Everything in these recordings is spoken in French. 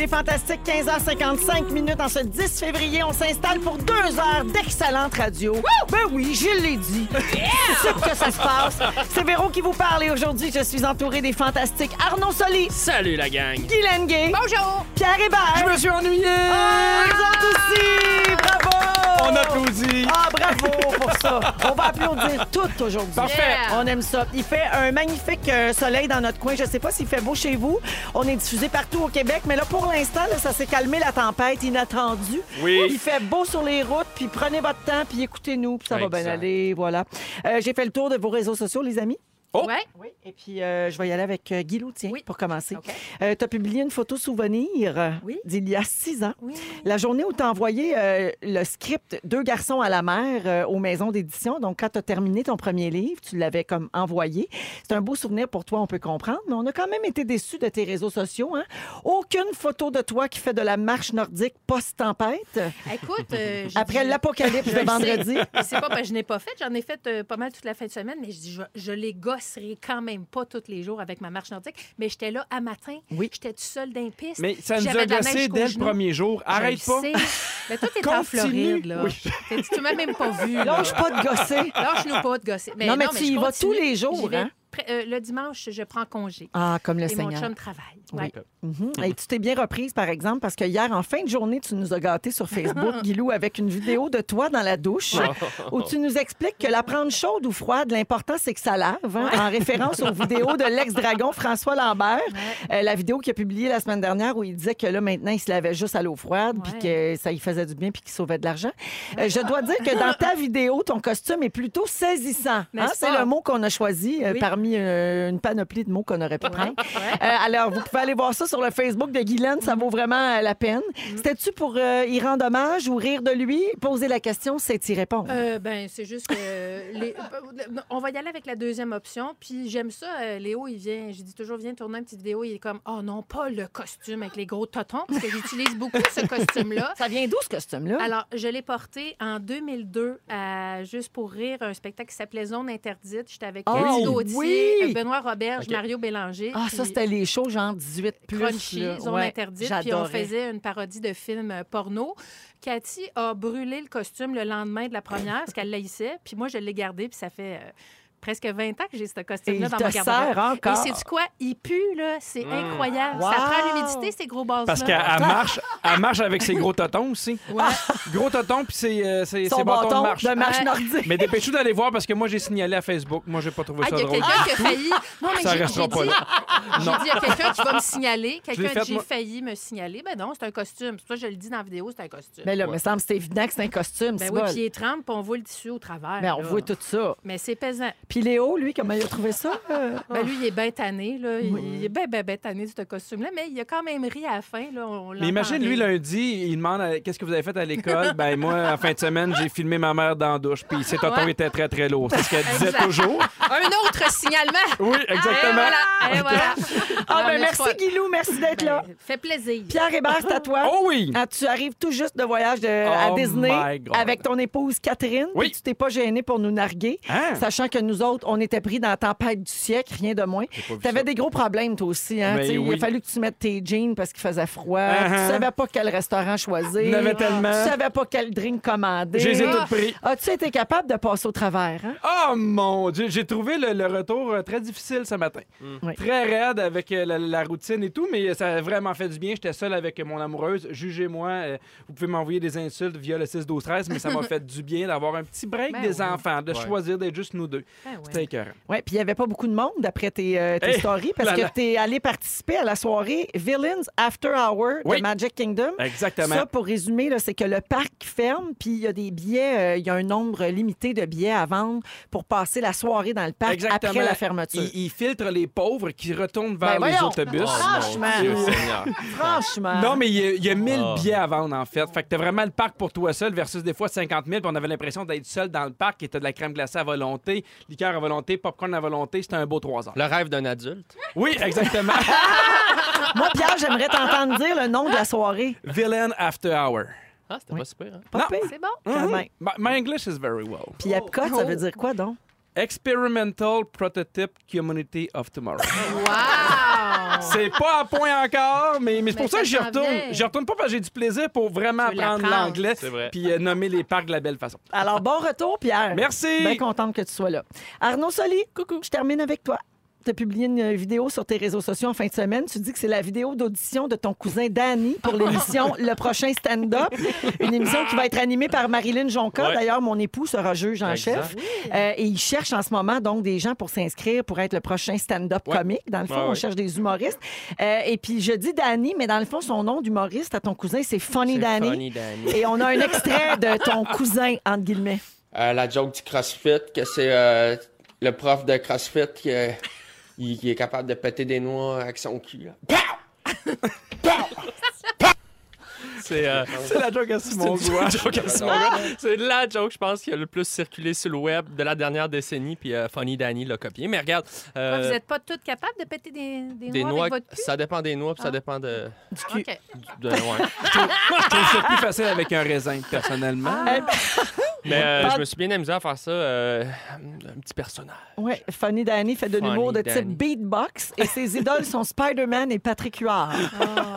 Les Fantastiques, 15h55 minutes en ce 10 février. On s'installe pour deux heures d'excellente radio. Ben oui, je l'ai dit. C'est que ça se passe. C'est Véro qui vous parle et aujourd'hui, je suis entourée des Fantastiques Arnaud Soli, Salut la gang! Guylaine Gay, Bonjour! Pierre Hébert. Je me suis ennuyé! Ah, aussi! On applaudit! Ah, bravo pour ça. On va applaudir tout aujourd'hui. Parfait. Yeah. On aime ça. Il fait un magnifique euh, soleil dans notre coin. Je sais pas s'il fait beau chez vous. On est diffusé partout au Québec, mais là, pour l'instant, là, ça s'est calmé la tempête inattendue. Oui. Il fait beau sur les routes, puis prenez votre temps, puis écoutez-nous, puis ça va bien Exact. aller. Voilà. Euh, J'ai fait le tour de vos réseaux sociaux, les amis. Oh. Ouais. Oui. Et puis, euh, je vais y aller avec euh, Guy Loutier Oui. pour commencer. OK. tu as publié une photo souvenir euh, Oui. d'il y a six ans. Oui. La journée où tu as envoyé euh, le script Deux garçons à la mer euh, aux maisons d'édition. Donc, quand tu as terminé ton premier livre, tu l'avais comme envoyé. C'est un beau souvenir pour toi, on peut comprendre, mais on a quand même été déçus de tes réseaux sociaux. Hein? Aucune photo de toi qui fait de la marche nordique post-tempête Écoute, euh, j'ai après dit- l'apocalypse Je de le vendredi. sais. Mais C'est pas parce que je n'ai pas fait. J'en ai fait euh, pas mal toute la fin de semaine, mais je dis, je, je les gosserai quand même pas tous les jours avec ma marche nordique. Mais j'étais là à matin. Oui. J'étais toute seule dans les pistes. Mais ça nous a jusqu'aux dès le premier jour. Arrête pas. sais. Mais toi, t'es en. Floride, là. Oui. Tu m'as même pas vu. Lâche pas de gosser. Lâche-nous pas de gosser. Non, mais tu y vas tous les jours, hein? euh, le dimanche, je prends congé. Ah, comme le Et mon Seigneur. chum travaille. Ouais. Mhm. Et tu t'es bien reprise, par exemple, parce que hier, en fin de journée, tu nous as gâtés sur Facebook, Guilou, avec une vidéo de toi dans la douche où tu nous expliques que la prendre chaude ou froide, l'important, c'est que ça lave, hein, en référence aux vidéos de l'ex-dragon François Lambert. Euh, la vidéo qu'il a publiée la semaine dernière où il disait que là, maintenant, il se lavait juste à l'eau froide, puis que ça lui faisait du bien, puis qu'il sauvait de l'argent. Euh, je dois dire que dans ta vidéo, ton costume est plutôt saisissant. hein? C'est le mot qu'on a choisi euh, Oui. parmi euh, une panoplie de mots qu'on aurait pu prendre. Euh, alors, vous pouvez aller voir ça sur le Facebook de Guylaine, ça vaut vraiment euh, la peine. C'était-tu pour euh, y rendre hommage ou rire de lui? Poser la question, c'est y répondre. Euh, ben, c'est juste que. les- On va y aller avec la deuxième option. Puis j'aime ça. euh, Léo, il vient. Je dis toujours, viens tourner une petite vidéo. Il est comme, oh non, pas le costume avec les gros totons, parce que j'utilise beaucoup ce costume-là. Ça vient d'où, ce costume-là? Alors, je l'ai porté en 2002 à Juste pour rire, un spectacle qui s'appelait Zone interdite. J'étais avec Oh, Cathy Gauthier, oui! Benoît Roberge, Mario Bélanger. ah, ça, puis c'était les shows genre 18 plus. Crunchy, là. Zone Ouais, interdite. Puis on faisait une parodie de film euh, porno. Cathy a brûlé le costume le lendemain de la première parce qu'elle l'haïssait. Puis moi, je l'ai gardé. Puis ça fait euh, presque 20 ans que j'ai ce costume-là il dans te ma garde-robe. sert encore. Et c'est du quoi? Il pue, là. C'est incroyable. Wow! Ça prend l'humidité, ces gros bases-là. Parce qu'elle elle marche, elle marche avec ses gros totons aussi. Ouais. Gros totons puis ses, euh, ses, bâtons bâton de marche. de marche Ouais. nordique. Mais dépêchez-vous d'aller voir parce que moi, j'ai signalé à Facebook. Moi, j'ai pas trouvé Ah, ça il y a drôle. quelqu'un qui a failli. Non, mais Ça restera pas dit- là. J'ai dit, il y a quelqu'un qui va me signaler. Quelqu'un j'ai failli me signaler. Ben non, c'est un costume. C'est pour ça que je le dis dans la vidéo, c'est un costume. Mais là, me semble que c'est évident que c'est un costume. Ben c'est oui, puis il est 30, puis on voit le tissu au travers. Mais on voit tout ça. Mais c'est pesant. Puis Léo, lui, comment il a trouvé ça? euh? Ben lui, il est bien tanné. Là. Il- Il est bien, bien, bien tanné de ce costume-là. Mais il a quand même ri à la fin. Là. On Mais imagine, lui, lundi, il demande euh, qu'est-ce que vous avez fait à l'école? ben, moi, en fin de semaine, j'ai filmé ma mère dans la douche, puis ses totons Ouais. étaient très, très lourds. C'est ce qu'elle disait toujours. Un autre signalement. Oui, Et exactement. voilà. Et voilà. Ah, ben est merci, pas- Guilou. Merci d'être là. Ben, fait plaisir. Pierre Hébert, c'est à toi. Oh oui! Ah, tu arrives tout juste de voyage de- à Oh Disney avec ton épouse Catherine. Oui. Tu t'es pas gêné pour nous narguer, Hein? sachant que nous autres, on était pris dans la tempête du siècle, rien de moins. Tu avais ça. des gros problèmes, toi aussi. Hein? Il a fallu que tu mettes tes jeans parce qu'il faisait froid. Uh-huh. Tu savais pas quel restaurant choisir. Avait tellement. Tu savais pas quel drink commander. Je les ai Ah. pris. As-tu été capable de passer au travers? Hein? Oh mon Dieu, j'ai trouvé le, le retour euh, très difficile ce matin. Oui. Très raide avec euh, la, la routine et tout, mais ça a vraiment fait du bien. J'étais seul avec mon amoureuse. Jugez-moi, euh, vous pouvez m'envoyer des insultes via le 6 12 13 mais ça m'a fait du bien d'avoir un petit break Ben des oui. enfants, de choisir d'être juste nous deux. Ben. C'était écœurant. Oui, puis il n'y avait pas beaucoup de monde d'après tes, euh, tes Hey, stories parce là que tu es allé participer à la soirée Villains After Hour Oui. de Magic Kingdom. Exactement. Ça, pour résumer, là, c'est que le parc ferme, puis il y a des billets, euh, il y a un nombre limité de billets à vendre pour passer la soirée dans le parc Exactement. après la fermeture. Il, il filtre les pauvres qui retournent Ben vers les voyons. autobus. Franchement. Oh, Dieu, Seigneur. Franchement. Non, mais il y a, il y a 1000 Ah. billets à vendre, en fait. Fait que t'as vraiment le parc pour toi seul versus des fois 50 000. Puis on avait l'impression d'être seul dans le parc et t'as de la crème glacée à volonté, liqueur à volonté, popcorn à volonté. C'était un beau trois heures. Le rêve d'un adulte. Oui, exactement. Moi, Pierre, j'aimerais t'entendre dire le nom de la soirée. Villain After Hour. Ah, c'était Oui. pas super. Hein? Pas Non. pire. C'est bon. Quand Mhm. même. My, my English is very well. Puis Epcot, ça veut dire quoi donc? Experimental Prototype Community of Tomorrow. Wow! C'est pas à point encore, mais, mais c'est Mais pour ça que j'y retourne. J'y retourne pas parce que j'ai du plaisir pour vraiment apprendre l'anglais C'est vrai. puis euh, nommer les parcs de la belle façon. Alors, bon retour, Pierre. Merci. Bien contente que tu sois là. Arnaud Soli, coucou, je termine avec toi. Tu as publié une vidéo sur tes réseaux sociaux en fin de semaine. Tu dis que c'est la vidéo d'audition de ton cousin Danny pour l'émission Le prochain stand-up. Une émission qui va être animée par Marilyn Jonca. Ouais. D'ailleurs, mon époux sera juge en chef. Euh, et il cherche en ce moment donc des gens pour s'inscrire pour être le prochain stand-up Ouais. comique. Dans le fond, Ouais, on ouais. cherche des humoristes. Euh, et puis, je dis Danny, mais dans le fond, son nom d'humoriste à ton cousin, c'est Funny Danny. Funny Danny. Et on a un extrait de ton cousin, entre guillemets. Euh, la joke du CrossFit, que c'est euh, le prof de CrossFit qui, euh, il, qui est capable de péter des noix avec son cul. là. Pow! Pow! C'est euh, C'est la joke à Simon c'est la joke, je pense, qui a le plus circulé sur le web de la dernière décennie, puis euh, Funny Danny l'a copié. Mais regarde, euh, Vous n'êtes pas toutes capables de péter des, des, des noix, noix, avec votre cul? ça dépend des noix, puis ça Ah. dépend de. Du cul. OK. de ouais. Je trouve ça plus facile avec un raisin, personnellement. Ben, Mais euh, Pas- je me suis bien amusé à faire ça, euh, un petit personnage. Oui, Funny Danny fait de l'humour de type beatbox et ses idoles sont Spider-Man et Patrick Huard.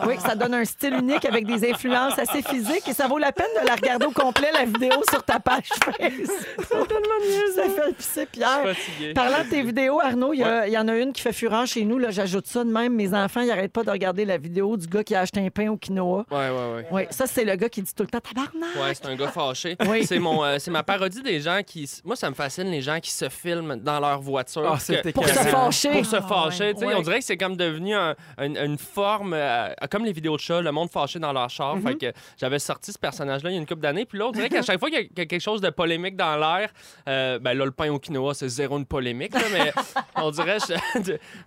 Oui, ça donne un style unique avec des influences assez physiques et ça vaut la peine de la regarder au complet, la vidéo sur ta page Face. C'est tellement mieux. Ça fait pisser Pierre. Fatigué. Parlant de tes vidéos, Arnaud, il y, a- il y en a une qui fait fureur chez nous. Là, J'ajoute ça de même. Mes enfants, ils n'arrêtent pas de regarder la vidéo du gars qui a acheté un pain au quinoa. Ouais, ouais, ouais. Oui, ça, c'est le gars qui dit tout le temps tabarnak. Ouais, c'est un gars fâché. Oui. C'est mon, euh, c'est ma parodie des gens qui. Moi, ça me fascine les gens qui se filment dans leur voiture. Ah, c'est Que- Pour se fâcher. pour se Ah, fâcher. ouais. Ouais. On dirait que c'est comme devenu un- un- une forme, euh, comme les vidéos de chats, le monde fâché dans leur char. Fait que j'avais sorti ce personnage-là il y a une couple d'années. Puis là, on dirait qu'à chaque fois qu'il y a- qu'il y a quelque chose de polémique dans l'air, euh, ben là, le pain au quinoa, c'est zéro une polémique. là, mais on dirait,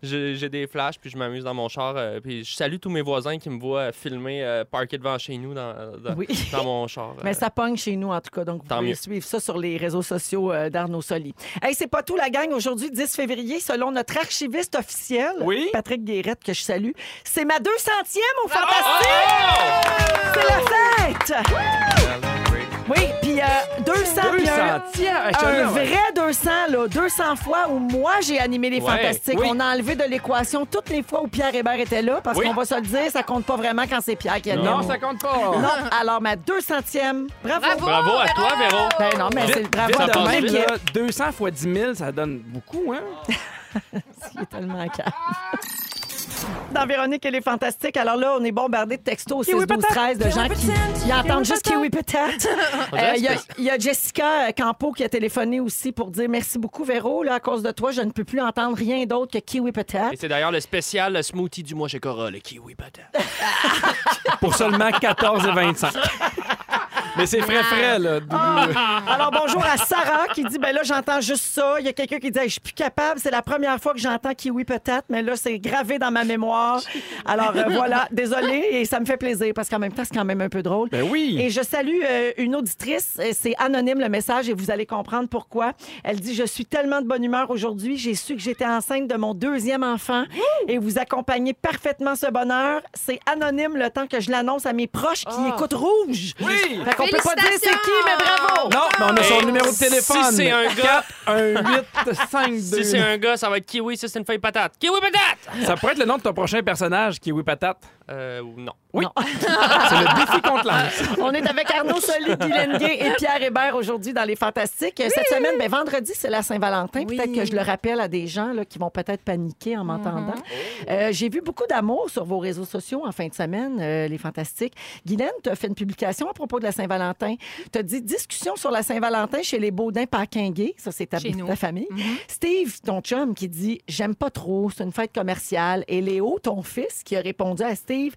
j'ai des flashs, puis je m'amuse dans mon char. euh, puis je salue tous mes voisins qui me voient filmer, euh, parquer devant chez nous dans, dans, Oui. dans mon char. Mais euh. ça pogne chez nous, en tout cas. Donc, vous Tant pouvez mieux. Suivre ça sur les réseaux sociaux euh, d'Arnaud Soli. Hey, c'est pas tout, la gang. Aujourd'hui, 10 février, selon notre archiviste officiel, Oui. Patrick Guérette, que je salue, c'est ma 200e au Oh! Fantastique! C'est la fête! Oui, puis euh, 200, puis un, 200 tiers. Hey, je te un le- vrai 200, là, 200 fois où moi j'ai animé les Ouais, Fantastiques. oui. On a enlevé de l'équation toutes les fois où Pierre Hébert était là, parce Oui. qu'on va se le dire, ça compte pas vraiment quand c'est Pierre qui est là. Non, ça compte pas. Non, alors ma 200e, bravo! Bravo! Bravo à toi, Véro. Ben non, mais c'est Vite, bravo vite de même, vite. qui là, 200 fois 10 000, ça donne beaucoup, hein? est tellement calme. Dans Véronique, elle est fantastique. Alors là, on est bombardé de textos au 6 12 13 de gens qui, qui entendent juste Kiwi peut-être. Il y, a- que c'est- il y a Jessica Campo qui a téléphoné aussi pour dire merci beaucoup, Véro. Là, à cause de toi, je ne peux plus entendre rien d'autre que Kiwi Et peut-être. c'est d'ailleurs le spécial le smoothie du mois chez Cora, le kiwi patate. Pour seulement 14,25. Mais c'est frais frais, là. Ah! Alors bonjour à Sarah qui dit ben là j'entends juste ça. Il y a quelqu'un qui dit Hey, je suis plus capable. C'est la première fois que j'entends Kiwi peut-être, mais là c'est gravé dans ma mémoire. Alors euh, voilà, désolée et ça me fait plaisir parce qu'en même temps c'est quand même un peu drôle. Ben oui. Et je salue euh, une auditrice, Euh, c'est anonyme le message et vous allez comprendre pourquoi. Elle dit Je suis tellement de bonne humeur aujourd'hui, j'ai su que j'étais enceinte de mon deuxième enfant et vous accompagnez parfaitement ce bonheur. C'est anonyme le temps que je l'annonce à mes proches qui écoutent rouge. Oui. Fait qu'on peut pas dire c'est qui, mais bravo! Non, mais on a son numéro de si téléphone. c'est un gars- 1 8 5 2 Si c'est un gars, ça va être kiwi, si c'est une feuille patate. Kiwi patate! Ça pourrait être le nom de ton prochain personnage, Kiwi Patate. Euh, ou non. Oui. Non. C'est le défi contre l'anse. On est avec Arnaud Soli, Guy et Pierre Hébert aujourd'hui dans Les Fantastiques. Cette semaine, ben, vendredi, c'est la Saint-Valentin. Oui. Peut-être que je le rappelle à des gens là, qui vont peut-être paniquer en m'entendant. Euh, J'ai vu beaucoup d'amour sur vos réseaux sociaux en fin de semaine, euh, Les Fantastiques. Guylaine, tu as fait une publication à propos de la Saint-Valentin. Tu as dit discussion sur la Saint-Valentin chez les Baudins Paquinguet. Ça, c'est ta, ta famille. Steve, ton chum, qui dit J'aime pas trop, c'est une fête commerciale. Et Ton fils, qui a répondu à Steve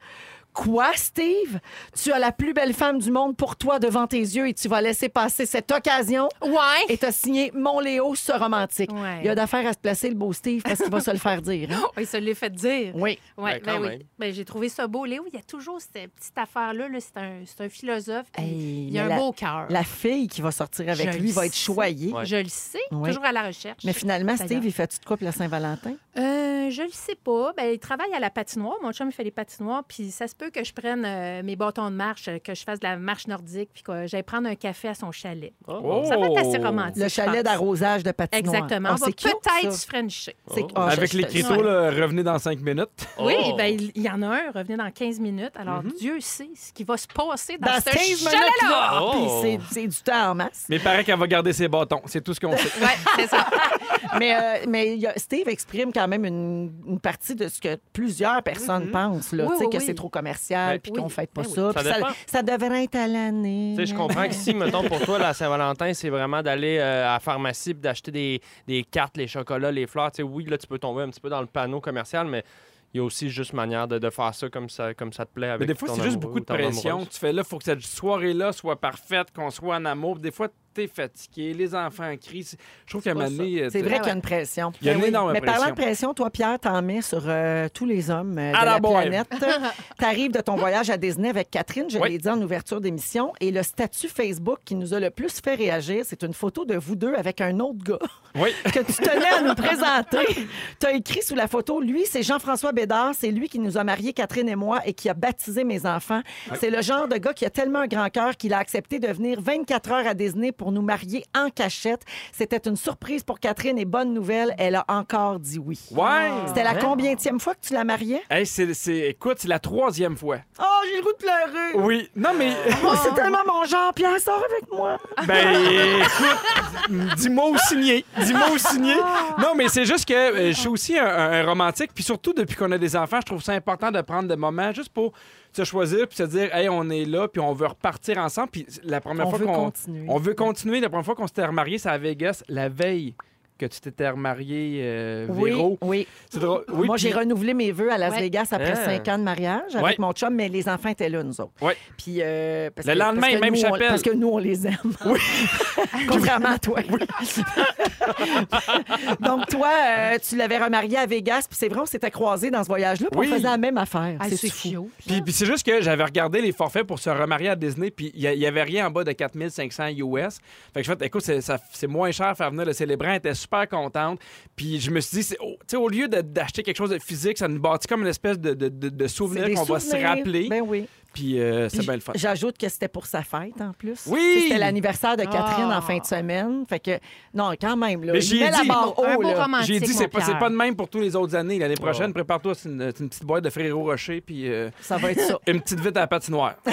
Quoi, Steve? Tu as la plus belle femme du monde pour toi devant tes yeux et tu vas laisser passer cette occasion. Ouais. Et t'as signé Mon Léo, ce romantique. Ouais. Il y a d'affaires à se placer, le beau Steve, parce qu'il va se le faire dire. hein? Il se l'est fait dire. Oui. Ouais, Ben, quand ben oui. même. Ben, j'ai trouvé ça beau. Léo, il y a toujours cette petite affaire-là. -là, c'est un, c'est un philosophe. puis Hey, il a mais un la- beau cœur. La fille qui va sortir avec Je lui le va être sais. choyée. Ouais. Je le sais. Toujours à la recherche. Mais finalement, D'ailleurs. Steve, il fait-tu de quoi pour la Saint-Valentin? Euh, je le sais pas. Ben, il travaille à la patinoire. Mon chum, il fait les patinoires. Puis ça se peut que je prenne euh, mes bâtons de marche, euh, que je fasse de la marche nordique, puis que j'aille prendre un café à son chalet. Oh. Ça va être assez Oh. romantique. Le chalet d'arrosage de patinoire. Exactement. Ah, On va peut-être se frencher. Oh. ah, Avec Ouais. là, revenez dans cinq minutes. Oui, Oh. ben, il y en a un, revenez dans 15 minutes. Alors, Dieu sait ce qui va se passer dans, Dans ce 15 minutes, chalet-là. là, Oh. puis c'est- du temps en masse. Mais il paraît qu'elle va garder ses bâtons. C'est tout ce qu'on sait. Oui, c'est ça. mais euh, mais il y a- Steve exprime quand même une, une partie de ce que plusieurs personnes pensent, là, Oui, oui, que oui. c'est trop commercial, Ben, puis oui. qu'on ne fête pas Ben oui. ça. Ça Ça, ça devrait être à l'année. Tu sais, je comprends que si, mettons, pour toi, la Saint-Valentin, c'est vraiment d'aller euh, à la pharmacie et d'acheter des, des cartes, les chocolats, les fleurs. Tu sais, oui, là, tu peux tomber un petit peu dans le panneau commercial, mais il y a aussi juste manière de, de faire ça comme ça, comme ça te plaît avec Mais des fois, c'est juste beaucoup de pression. amoureuse. Tu fais là, il faut que cette soirée-là soit parfaite, qu'on soit en amour. Des fois, t'es fatigué, les enfants crient. Je trouve qu'à un pas moment donné, euh, C'est t'es- vrai qu'il y a une pression. Il y a une Ben énorme Mais parlant de pression. pression, toi, Pierre, t'en mets sur euh, tous les hommes euh, de À la la planète. T'arrives de ton voyage à Disney avec Catherine, je Oui. l'ai dit en ouverture d'émission, et le statut Facebook qui nous a le plus fait réagir, c'est une photo de vous deux avec un autre gars Oui. que tu tenais à nous présenter. Tu as écrit sous la photo, lui, c'est Jean-François Bédard, c'est lui qui nous a mariés, Catherine et moi, et qui a baptisé mes enfants. C'est le genre de gars qui a tellement un grand cœur qu'il a accepté de venir 24 heures à Disney pour nous marier en cachette. C'était une surprise pour Catherine et bonne nouvelle, elle a encore dit oui. Ouais. C'était la combienième fois que tu la mariais? Hey, c'est, c'est- écoute, c'est la troisième fois. Oh, j'ai le goût de pleurer. Oui. Non, mais. Oh, c'est tellement mon genre. Pierre, sors avec moi. Ben, écoute, dis-moi au signé. Dis-moi au signé. Non, mais c'est juste que euh, je suis aussi un, un- un romantique. Puis surtout, depuis qu'on a des enfants, je trouve ça important de prendre des moments juste pour se choisir puis se dire, hey, on est là, puis on veut repartir ensemble. Puis la première On fois veut qu'on. continuer. On veut continuer. La première fois qu'on s'était remarié, c'est à Vegas, la veille que tu t'étais remarié, euh, Oui, Véro. oui. C'est drôle. Oui, Moi, puis- j'ai renouvelé mes vœux à Las Ouais. Vegas après Ah. cinq ans de mariage avec Ouais. mon chum, mais les enfants étaient là, nous autres. Ouais. Puis, euh, parce Le que- lendemain, parce que même nous, on- chapelle. parce que nous, on les aime. Oui. Contrairement à toi. Donc, toi, euh, tu l'avais remarié à Vegas, puis c'est vrai, on s'était croisés dans ce voyage-là, puis Oui. on faisait la même affaire. Ah, c'est c'est fou. Puis, puis c'est juste que j'avais regardé les forfaits pour se remarier à Disney, puis il n'y avait rien en bas de 4500 US. Fait que je fais, écoute, c'est, moins cher faire venir le célébrant. Était super contente. Puis je me suis dit, oh, tu sais, au lieu d'acheter quelque chose de physique, ça nous bâtit comme une espèce de, de, de- souvenir qu'on va se rappeler. Ben oui. Puis euh, c'est Puis bien le fun. J'ajoute que c'était pour sa fête en plus. Oui! C'était l'anniversaire de Catherine Ah. en fin de semaine. Fait que, non, quand même, là. Mais il j'y ai met la dit. barre Un haut, beau là. romantique, J'ai dit, c'est pas, pas de même pour tous les autres années. L'année prochaine, Oh. prépare-toi, c'est une, c'est une petite boîte de Frérot Rocher, puis euh, Ça va être ça. une petite vite à la patinoire.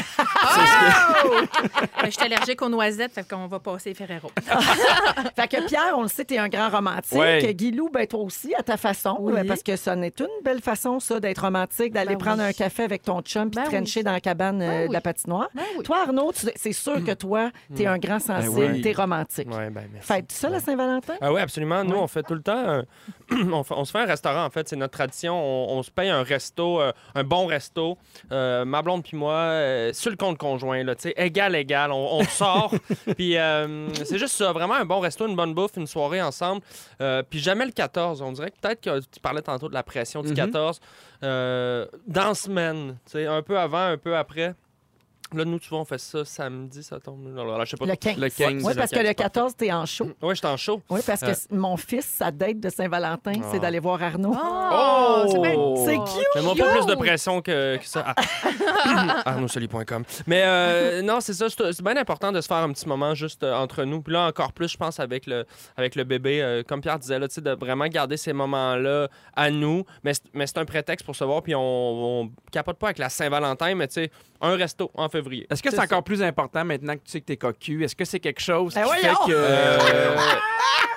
Ben, je suis allergique aux noisettes, fait qu'on va passer Ferrero. Fait que Pierre, on le sait, t'es un grand romantique. Ouais. Guilou, ben toi aussi, à ta façon. Oui. Parce que ça n'est une belle façon, ça, d'être romantique, d'aller Ben prendre oui. un café avec ton chum puis Ben te trencher oui. dans la cabane euh, Ben de la patinoire. Ben oui. Toi, Arnaud, tu- c'est sûr que toi, t'es un grand sensible, Ben oui. t'es romantique. Ouais, ben, merci. Faites ça, la Saint-Valentin? Ah oui, absolument. Nous, Ouais. on fait tout le temps. un- on, se fait un restaurant, en fait. C'est notre tradition. On, on se paye un resto, euh, un bon resto. Euh, ma blonde puis moi, euh, sur le compte conjoint, là, tu sais, égal, égal. On, on sort. puis c'est juste ça. Vraiment un bon resto, une bonne bouffe, une soirée ensemble. Puis jamais le 14. On dirait que peut-être que tu parlais tantôt de la pression du Mhm. 14. Euh, dans la semaine, tu sais, un peu avant, un peu après. Là, nous, tu vois, on fait ça samedi, ça tombe. là, je sais pas. Le 15. Le 15. Oui, parce que le 15, 14, t'es en show. Oui, je suis en show. Oui, parce que Euh. mon fils, sa date de Saint-Valentin, c'est Ah. d'aller voir Arnaud. Oh, c'est bien- C'est Oh. cute! Mais moi, pas plus de pression que, que ça. Ah. ArnaudSoli.com. Mais euh, non, c'est ça. C'est c'est bien important de se faire un petit moment juste euh, entre nous. Puis là, encore plus, je pense, avec le, avec le bébé, euh, comme Pierre disait, là, tu sais, de vraiment garder ces moments-là à nous. Mais, c'est- mais c'est un prétexte pour se voir. Puis on, on capote pas avec la Saint-Valentin, mais tu sais, un resto en février. Est-ce que c'est encore plus important maintenant que tu sais que t'es cocu? Est-ce que c'est quelque chose Ben qui voyons! fait que...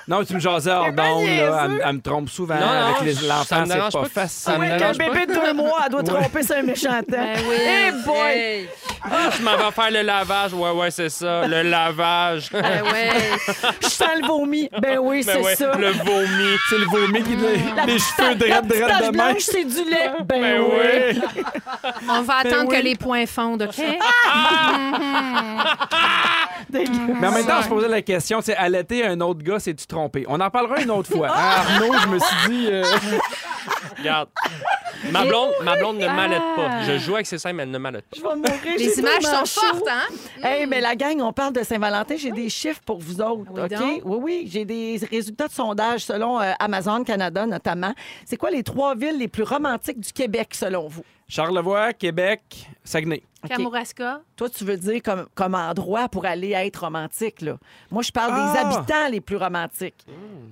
Non, tu me jasais hors d'onde, là. Elle, me- elle me trompe souvent. Non, non, avec les ça me l'enfant, c'est dérange pas facile. me Oui, qu'un bébé de deux mois, elle doit tromper sur un méchant temps. Oui. Eh boy! Hey. Ah, tu m'en vas faire le lavage. Ouais, ouais, c'est ça. Le lavage. Ben ouais. Je sens le vomi. Ben oui, Ben c'est ouais, ça. Le vomi. C'est le vomi qui... Les cheveux La petite tache de blanche, c'est du lait. Ben, Ben oui. oui. On va attendre oui. que les points fondent, OK? Mais en même temps, on se posait la question, c'est allaiter un autre gars, c'est-tu trompé? On en parlera une autre fois. Hein, Arnaud, je me suis dit... euh, Regarde. Ma blonde, ma blonde ne m'allait pas. Je joue avec ses seins, mais elle ne m'allait pas. Je vais mourir. j'ai Les images tellement sont chaud. fortes, hein? Hey, mais la gang, on parle de Saint-Valentin. J'ai des chiffres pour vous autres. Oui, OK? donc? Oui, oui. J'ai des résultats de sondage selon euh, Amazon Canada, notamment. C'est quoi les trois villes les plus romantiques du Québec, selon vous? Charlevoix, Québec, Saguenay. OK. Kamouraska. Toi, tu veux dire comme, comme endroit pour aller être romantique, là. Moi, je parle Ah! des habitants les plus romantiques.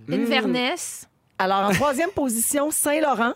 Inverness. Alors, en troisième position, Saint-Laurent,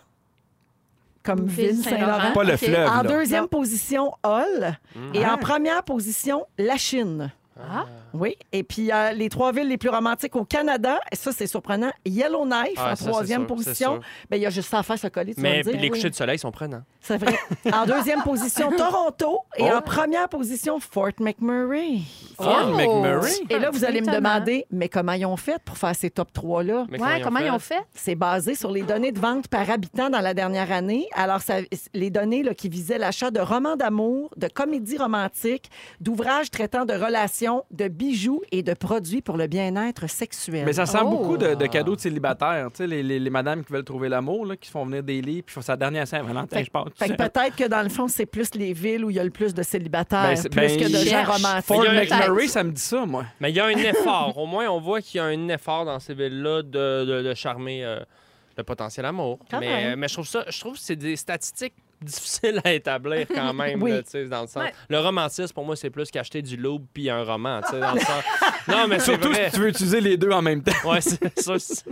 comme Ville Saint-Laurent. Pas le fleuve. En là. deuxième Non. position, Hall. Et Ah. en première position, la Chine. Ah. Oui. Et puis, euh, les trois villes les plus romantiques au Canada, et ça, c'est surprenant, Yellowknife Ah, en ça, c'est troisième sûr, c'est position. sûr. Ben, il y a juste ça à faire, se coller, tu vas Mais me dire. les Oui. couchers de soleil sont prenants. C'est vrai. En deuxième position, Toronto. Et Oh. en première position, Fort McMurray. Fort Oh! McMurray? Et là, vous allez me Étonnant. demander, mais comment ils ont fait pour faire ces top 3-là? Mais Ouais, comment ils ont fait? C'est basé sur les données de vente par habitant dans la dernière année. Alors, ça- les données là, qui visaient l'achat de romans d'amour, de comédies romantiques, d'ouvrages traitant de relations, de bijoux et de produits pour le bien-être sexuel. Mais ça sent Oh. beaucoup de, de cadeaux de célibataires. Tu sais, les, les, les madames qui veulent trouver l'amour, là, qui se font venir des lits, puis font sa dernière Saint-Valentin, je pense. Fait que peut-être que dans le fond, c'est plus les villes où il y a le plus de célibataires, Ben, plus ben, que de gens romantiques. Fort McMurray, ça me dit ça, moi. Mais il y a un effort. Au moins, on voit qu'il y a un effort dans ces villes-là de, de- de charmer euh, le potentiel amour. Quand mais, même. mais je trouve ça, je trouve que c'est des statistiques difficiles à établir quand même. Oui. là, sais, dans le, sens. Ouais. le romantisme, pour moi, c'est plus qu'acheter du loup puis un roman. tu sais, Dans le sens... Non, mais Surtout vrai. si tu veux utiliser les deux en même temps. Ouais, c'est ça. c'est-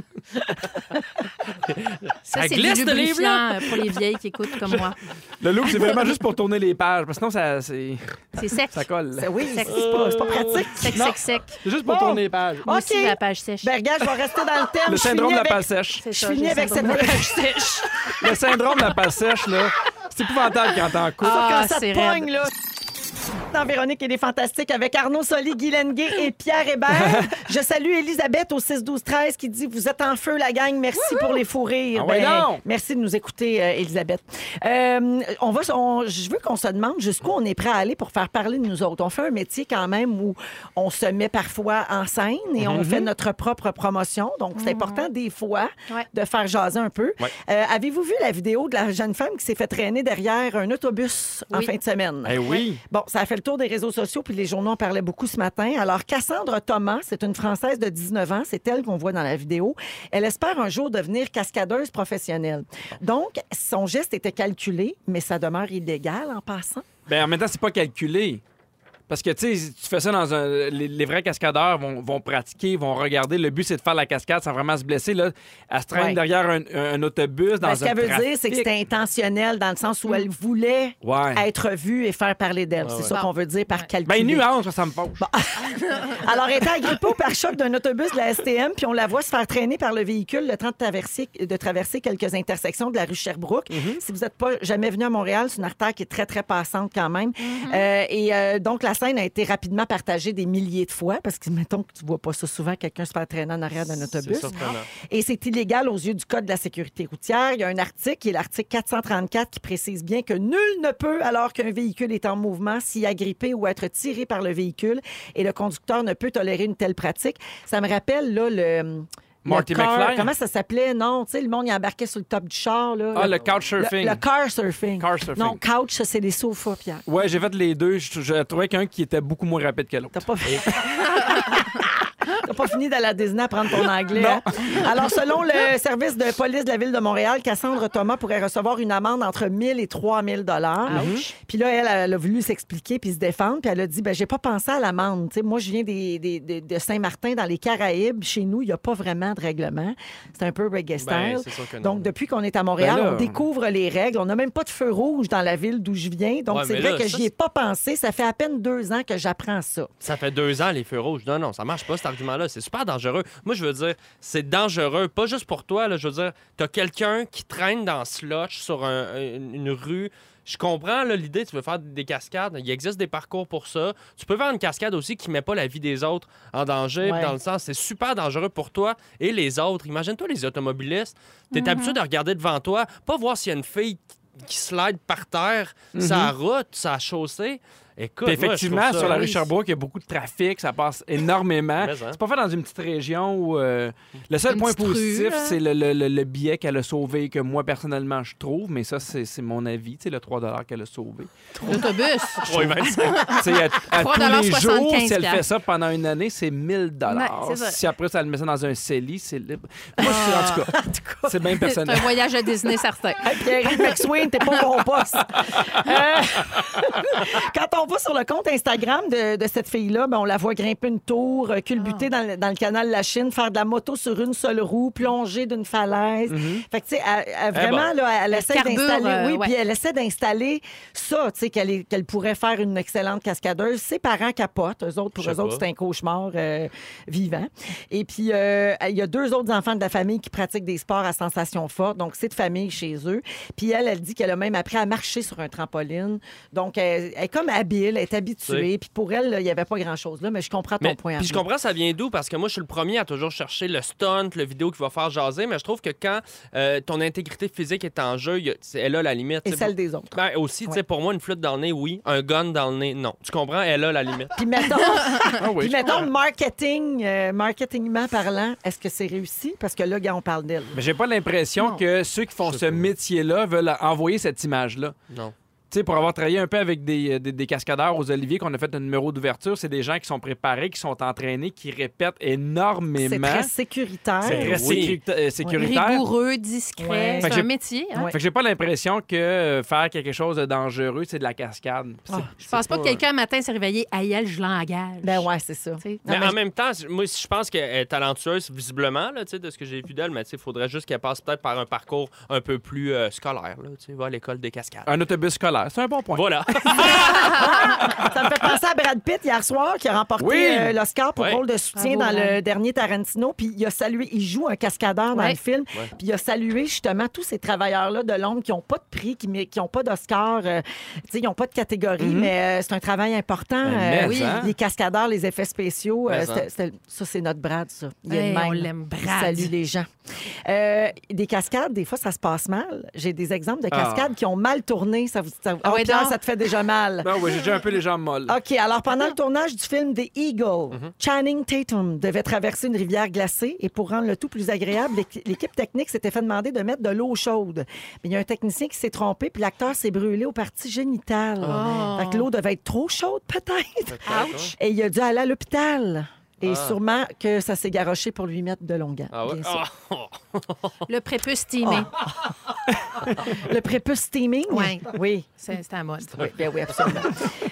Ça, glisse, livre-là. lubrifiant euh, pour les vieilles qui écoutent comme moi. Le look, c'est vraiment juste pour tourner les pages. Parce que sinon, ça, c'est- C'est sec. ça colle. C'est- Oui, c'est Sec. pas, c'est pas pratique. Sec, Non. sec, sec. C'est juste pour Bon. tourner les pages. Moi aussi, la page sèche. Ben, regarde, je vais rester dans le thème. Le syndrome de la palle sèche. Je finis avec cette page sèche. Le syndrome de la palle sèche, là, c'est épouvantable quand t'en cours. Ah, quand ça c'est te pogne, là. Dans Véronique et les Fantastiques avec Arnaud Soli, Guy Lenguet et Pierre Hébert. Je salue Elisabeth au 6-12-13 qui dit Vous êtes en feu, la gang. Merci pour les fous rires. Ben, Ah ouais, donc. merci de nous écouter, euh, Elisabeth. Euh, on va, on- je veux qu'on se demande jusqu'où on est prêt à aller pour faire parler de nous autres. On fait un métier quand même où on se met parfois en scène et Mm-hmm. on fait notre propre promotion. Donc, c'est important des fois Ouais. de faire jaser un peu. Ouais. Euh, Avez-vous vu la vidéo de la jeune femme qui s'est fait traîner derrière un autobus en Oui. fin de semaine? Eh oui. Bon, ça a fait le tour des réseaux sociaux, puis les journaux en parlaient beaucoup ce matin. Alors, Cassandre Thomas, c'est une Française de 19 ans, c'est elle qu'on voit dans la vidéo. Elle espère un jour devenir cascadeuse professionnelle. Donc, son geste était calculé, mais ça demeure illégal en passant. Ben, en même temps, c'est pas calculé. Parce que, tu sais, tu fais ça dans un. Les, les vrais cascadeurs vont, vont pratiquer, vont regarder. Le but, c'est de faire la cascade sans vraiment se blesser. Là. Elle se traîne Ouais. derrière un, autobus dans Ben, ce un qu'elle veut dire, c'est que c'était intentionnel dans le sens où elle voulait Ouais. être vue et faire parler d'elle. c'est ouais. ça qu'on veut dire par calculer. Ben, nuance, ça me fâche. Alors, elle était agrippée au pare-choc d'un autobus de la STM, puis on la voit se faire traîner par le véhicule le temps de traverser, de traverser quelques intersections de la rue Sherbrooke. Si vous n'êtes pas jamais venu à Montréal, c'est une artère qui est très, très passante quand même. Euh, et euh, donc, la scène a été rapidement partagée des milliers de fois, parce que, mettons que tu vois pas ça souvent, quelqu'un se faire traîner en arrière d'un autobus. Et c'est illégal aux yeux du Code de la sécurité routière. Il y a un article, qui est l'article 434, qui précise bien que nul ne peut, alors qu'un véhicule est en mouvement, s'y agripper ou être tiré par le véhicule, et le conducteur ne peut tolérer une telle pratique. Ça me rappelle, là, le... Marty le car- McFly? Comment ça s'appelait? Non, tu sais, le monde il embarquait sur le top du char. Là, Ah, le couchsurfing. Le, le car surfing. Car surfing. Non, couch, ça, c'est les sofas, Pierre. Ouais, j'ai fait les deux. Je, je trouvais qu'un qui était beaucoup moins rapide que l'autre. T'as pas T'as pas fini d'aller à Disney à prendre ton anglais. hein? Alors, selon le service de police de la Ville de Montréal, Cassandre Thomas pourrait recevoir une amende entre 1000 et 3000 dollars. Puis là, elle, elle a voulu s'expliquer puis se défendre. Puis elle a dit, ben j'ai pas pensé à l'amende. Tu sais, moi, je viens des, des- des- de Saint-Martin, dans les Caraïbes. Chez nous, il n'y a pas vraiment de règlement. C'est un peu reggae style. Ben, c'est sûr que non. Donc, depuis qu'on est à Montréal, Ben là- on découvre les règles. On n'a même pas de feu rouge dans la ville d'où je viens. Donc, Ouais, c'est mais vrai là, que ça, j'y ai pas pensé. Ça fait à peine deux ans que j'apprends ça. Ça fait deux ans, les feux rouges. Non, non, ça marche pas, cet C'est super dangereux. Moi, je veux dire, c'est dangereux, pas juste pour toi. Là, je veux dire, t'as quelqu'un qui traîne dans slush sur un- un- une rue. Je comprends l'idée, tu veux faire des cascades. Il existe des parcours pour ça. Tu peux faire une cascade aussi qui met pas la vie des autres en danger. Ouais. Dans le sens, c'est super dangereux pour toi et les autres. Imagine-toi les automobilistes. Tu es habitué de regarder devant toi, pas voir s'il y a une fille qui- qui slide par terre, sa route, sa chaussée. Écoute, Puis effectivement, sur la rue. Sherbrooke, il y a beaucoup de trafic, ça passe énormément. Hein? C'est pas fait dans une petite région où. euh, le seul Une point positif, c'est le, le- le- le billet qu'elle a sauvé, que moi, personnellement, je trouve. Mais ça, c'est c'est mon avis, tu sais, le 3 qu'elle a sauvé. L'autobus. Oui, 25. Tu sais, à, à tous les 3,75 jours, si elle fait ça pendant une année, c'est 1000 Ouais, c'est. Si après, ça le met ça dans un CELI, c'est libre. Moi, je suis- en tout cas, c'est bien C'est personnel. un voyage à Disney certain. Hey, Pierre McSween, t'es pas au bon poste. Euh, Quand on va sur le compte Instagram de, de cette fille-là, ben, on la voit grimper une tour, euh, culbuter dans, le, dans le canal de la Chine, faire de la moto sur une seule roue, plonger d'une falaise. Fait que, tu sais, elle- elle- vraiment, là, elle, Elle essaie d'installer. euh, oui, ouais. puis elle essaie d'installer ça, tu sais, qu'elle qu'elle pourrait faire une excellente cascadeuse. Ses parents capotent. Eux autres, pour eux autres, c'est un cauchemar euh, vivant. Et puis, euh, il y a deux autres enfants de la famille qui pratiquent des sports à sensation forte. Donc, c'est de famille chez eux. Puis elle, elle dit qu'elle a même appris à marcher sur un trampoline. Donc, elle, elle est comme habile, elle est habituée. Puis pour elle, il n'y avait pas grand-chose là, mais je comprends ton Mais, point. puis je comprends ça vient d'où? Parce que moi je suis le premier à toujours chercher le stunt, le vidéo qui va faire jaser, mais je trouve que quand euh, ton intégrité physique est en jeu, a- elle a la limite. Et celle des autres. Ben, aussi, tu sais, pour moi, une flûte dans le nez, oui. Un gun dans le nez, non. Tu comprends? Elle a la limite. Puis mettons, Ah oui, puis mettons marketing, euh, marketingment parlant, est-ce que c'est réussi? Parce que là, gars, on parle d'elle. Mais j'ai pas l'impression que ceux qui font ce métier-là veulent envoyer cette image-là. Non. Tu sais, pour avoir travaillé un peu avec des, des- des cascadeurs aux Oliviers, qu'on a fait un numéro d'ouverture, c'est des gens qui sont préparés, qui sont entraînés, qui répètent C'est énormément. très sécuritaire. C'est très Oui. sécurita- euh, sécuritaire. Rigoureux, discret. Ouais. C'est un métier. hein? Ouais. Fait que j'ai pas l'impression que euh, faire quelque chose de dangereux, c'est de la cascade. C'est- Ah, Je pense pas que quelqu'un un matin s'est réveillé à elle, je l'engage. Ben ouais, c'est ça. Non, Mais, mais en même temps, moi, je pense qu'elle est talentueuse visiblement, là, de ce que j'ai vu d'elle, mais il faudrait juste qu'elle passe peut-être par un parcours un peu plus euh, scolaire. Là, tu sais, va à l'école des cascades. Un autobus scolaire, c'est un bon point. Voilà. Ça me fait penser à Brad Pitt hier soir qui a remporté Oui. euh, l'Oscar pour Ouais. rôle de soutien Bravo, dans le dernier Tarantino. Puis il a salué, il joue un cascadeur dans Ouais. le film. Ouais. Puis il a salué justement tous ces travailleurs-là de l'ombre qui n'ont pas de prix, qui n'ont pas d'Oscar, euh, tu sais, ils n'ont pas de catégorie, mais euh, c'est un travail important. Ben, Euh, mais, oui, hein. les cascadeurs, les effets spéciaux, euh, Mais, c'était- hein. c'était- ça c'est notre Brad, ça. Il est Hey, de même. on l'aime, Il Brad. salue les gens. Euh, des cascades, des fois, ça se passe mal. J'ai des exemples de Ah. cascades qui ont mal tourné. Ça, vous, ça, Ah Oh, ouais, Pierre, donc? ça te fait déjà mal. Non, oui, j'ai déjà un peu les jambes molles. OK, alors pendant le tournage du film The Eagle, Channing Tatum devait traverser une rivière glacée et pour rendre le tout plus agréable, l'équi- l'équipe technique s'était fait demander de mettre de l'eau chaude. Mais il y a un technicien qui s'est trompé puis l'acteur s'est brûlé aux parties génitales. Oh. Fait que l'eau devait être trop chaude peut-être. Ouch. Et il a dû aller à l'hôpital. Et Ah. sûrement que ça s'est garoché pour lui mettre de longueur. Ah ouais? Ah. Le prépuce steamé. Le prépuce steaming? Ouais. Oui. C'est la mode. Oui, bien oui, absolument.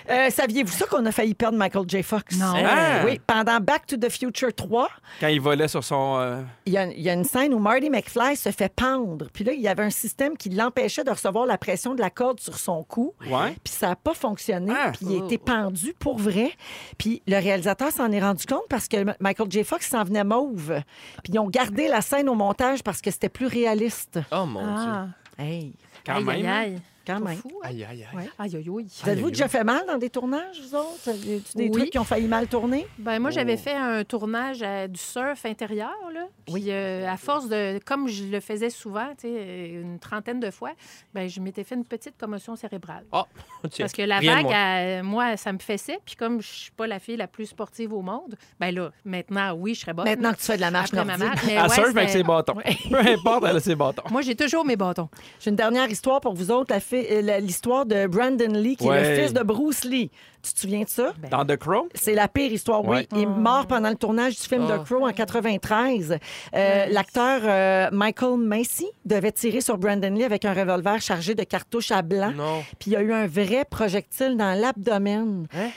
Euh, Saviez-vous ça qu'on a failli perdre Michael J. Fox? Non. Ah! Oui, pendant Back to the Future 3, Quand il volait sur son. euh, il y, a, il y a une scène où Marty McFly se fait pendre. Puis là, il y avait un système qui l'empêchait de recevoir la pression de la corde sur son cou. Ouais. Puis ça n'a pas fonctionné. Ah. Puis il a été pendu pour vrai. Puis le réalisateur s'en est rendu compte parce que M- Michael J. Fox s'en venait mauve. Puis ils ont gardé la scène au montage parce que c'était plus réaliste. Oh mon Ah. Hey, Quand aïe, même. aïe, aïe. Quand Pas même. fou, hein? Aïe, aïe, aïe. Ouais. Aïe, aïe, aïe. Vous avez-vous déjà fait mal dans des tournages, vous autres? Avez-tu des Oui. trucs qui ont failli mal tourner? Ben, moi, Oh. j'avais fait un tournage à du surf intérieur. Là. Puis, euh, à force de. Comme je le faisais souvent, tu sais, euh, une trentaine de fois, ben, je m'étais fait une petite commotion cérébrale. Ah, tiens. Parce que la vague, elle- moi, ça me fessait. Puis comme je suis pas la fille la plus sportive au monde, ben là, maintenant, oui, je serais bonne. Maintenant que tu fais de la marche Après ma nordique. marche. Mais Elle ouais, surfe avec ses bâtons. Peu importe, elle a ses bâtons. Moi, j'ai toujours mes bâtons. J'ai une dernière histoire pour vous autres, la fi- euh, la- l'histoire de Brandon Lee, qui est le fils de Bruce Lee. Tu te souviens de ça? Dans The Crow? C'est la pire histoire, oui. Ouais. Il est mort pendant le tournage du film Oh. The Crow en 93. Euh, L'acteur euh, Michael Macy devait tirer sur Brandon Lee avec un revolver chargé de cartouches à blanc. Non. Puis il y a eu un vrai projectile dans l'abdomen. Hein?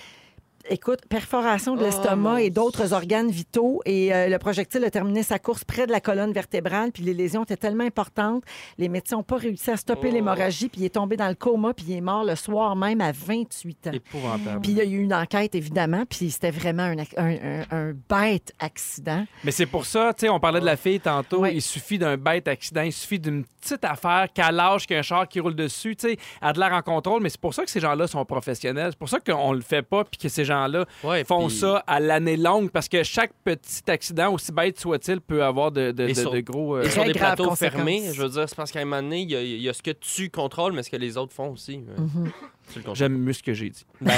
Écoute, perforation de Oh, l'estomac et d'autres organes vitaux. Et euh, le projectile a terminé sa course près de la colonne vertébrale. Puis les lésions étaient tellement importantes, les médecins n'ont pas réussi à stopper Oh. l'hémorragie. Puis il est tombé dans le coma. Puis il est mort le soir même à 28 ans. Épouvantable. Puis il y a eu une enquête, évidemment. Puis c'était vraiment un, ac- un- un- un bête accident. Mais c'est pour ça, tu sais, on parlait de la fille tantôt. Il suffit d'un bête accident, il suffit d'une petite affaire qu'à l'âge qu'un char qui roule dessus, tu sais, a de l'air en contrôle. Mais c'est pour ça que ces gens-là sont professionnels. C'est pour ça qu'on le fait pas, puis que ces gens-là Ouais, font ça à l'année longue, parce que chaque petit accident, aussi bête soit-il, peut avoir de, de- Et de- sur- de gros. euh, Et sur des plateaux fermés, je veux dire, c'est parce qu'à un moment donné, il y, a- il y a ce que tu contrôles, mais ce que les autres font aussi. Comprends. J'aime mieux ce que j'ai dit. Ben,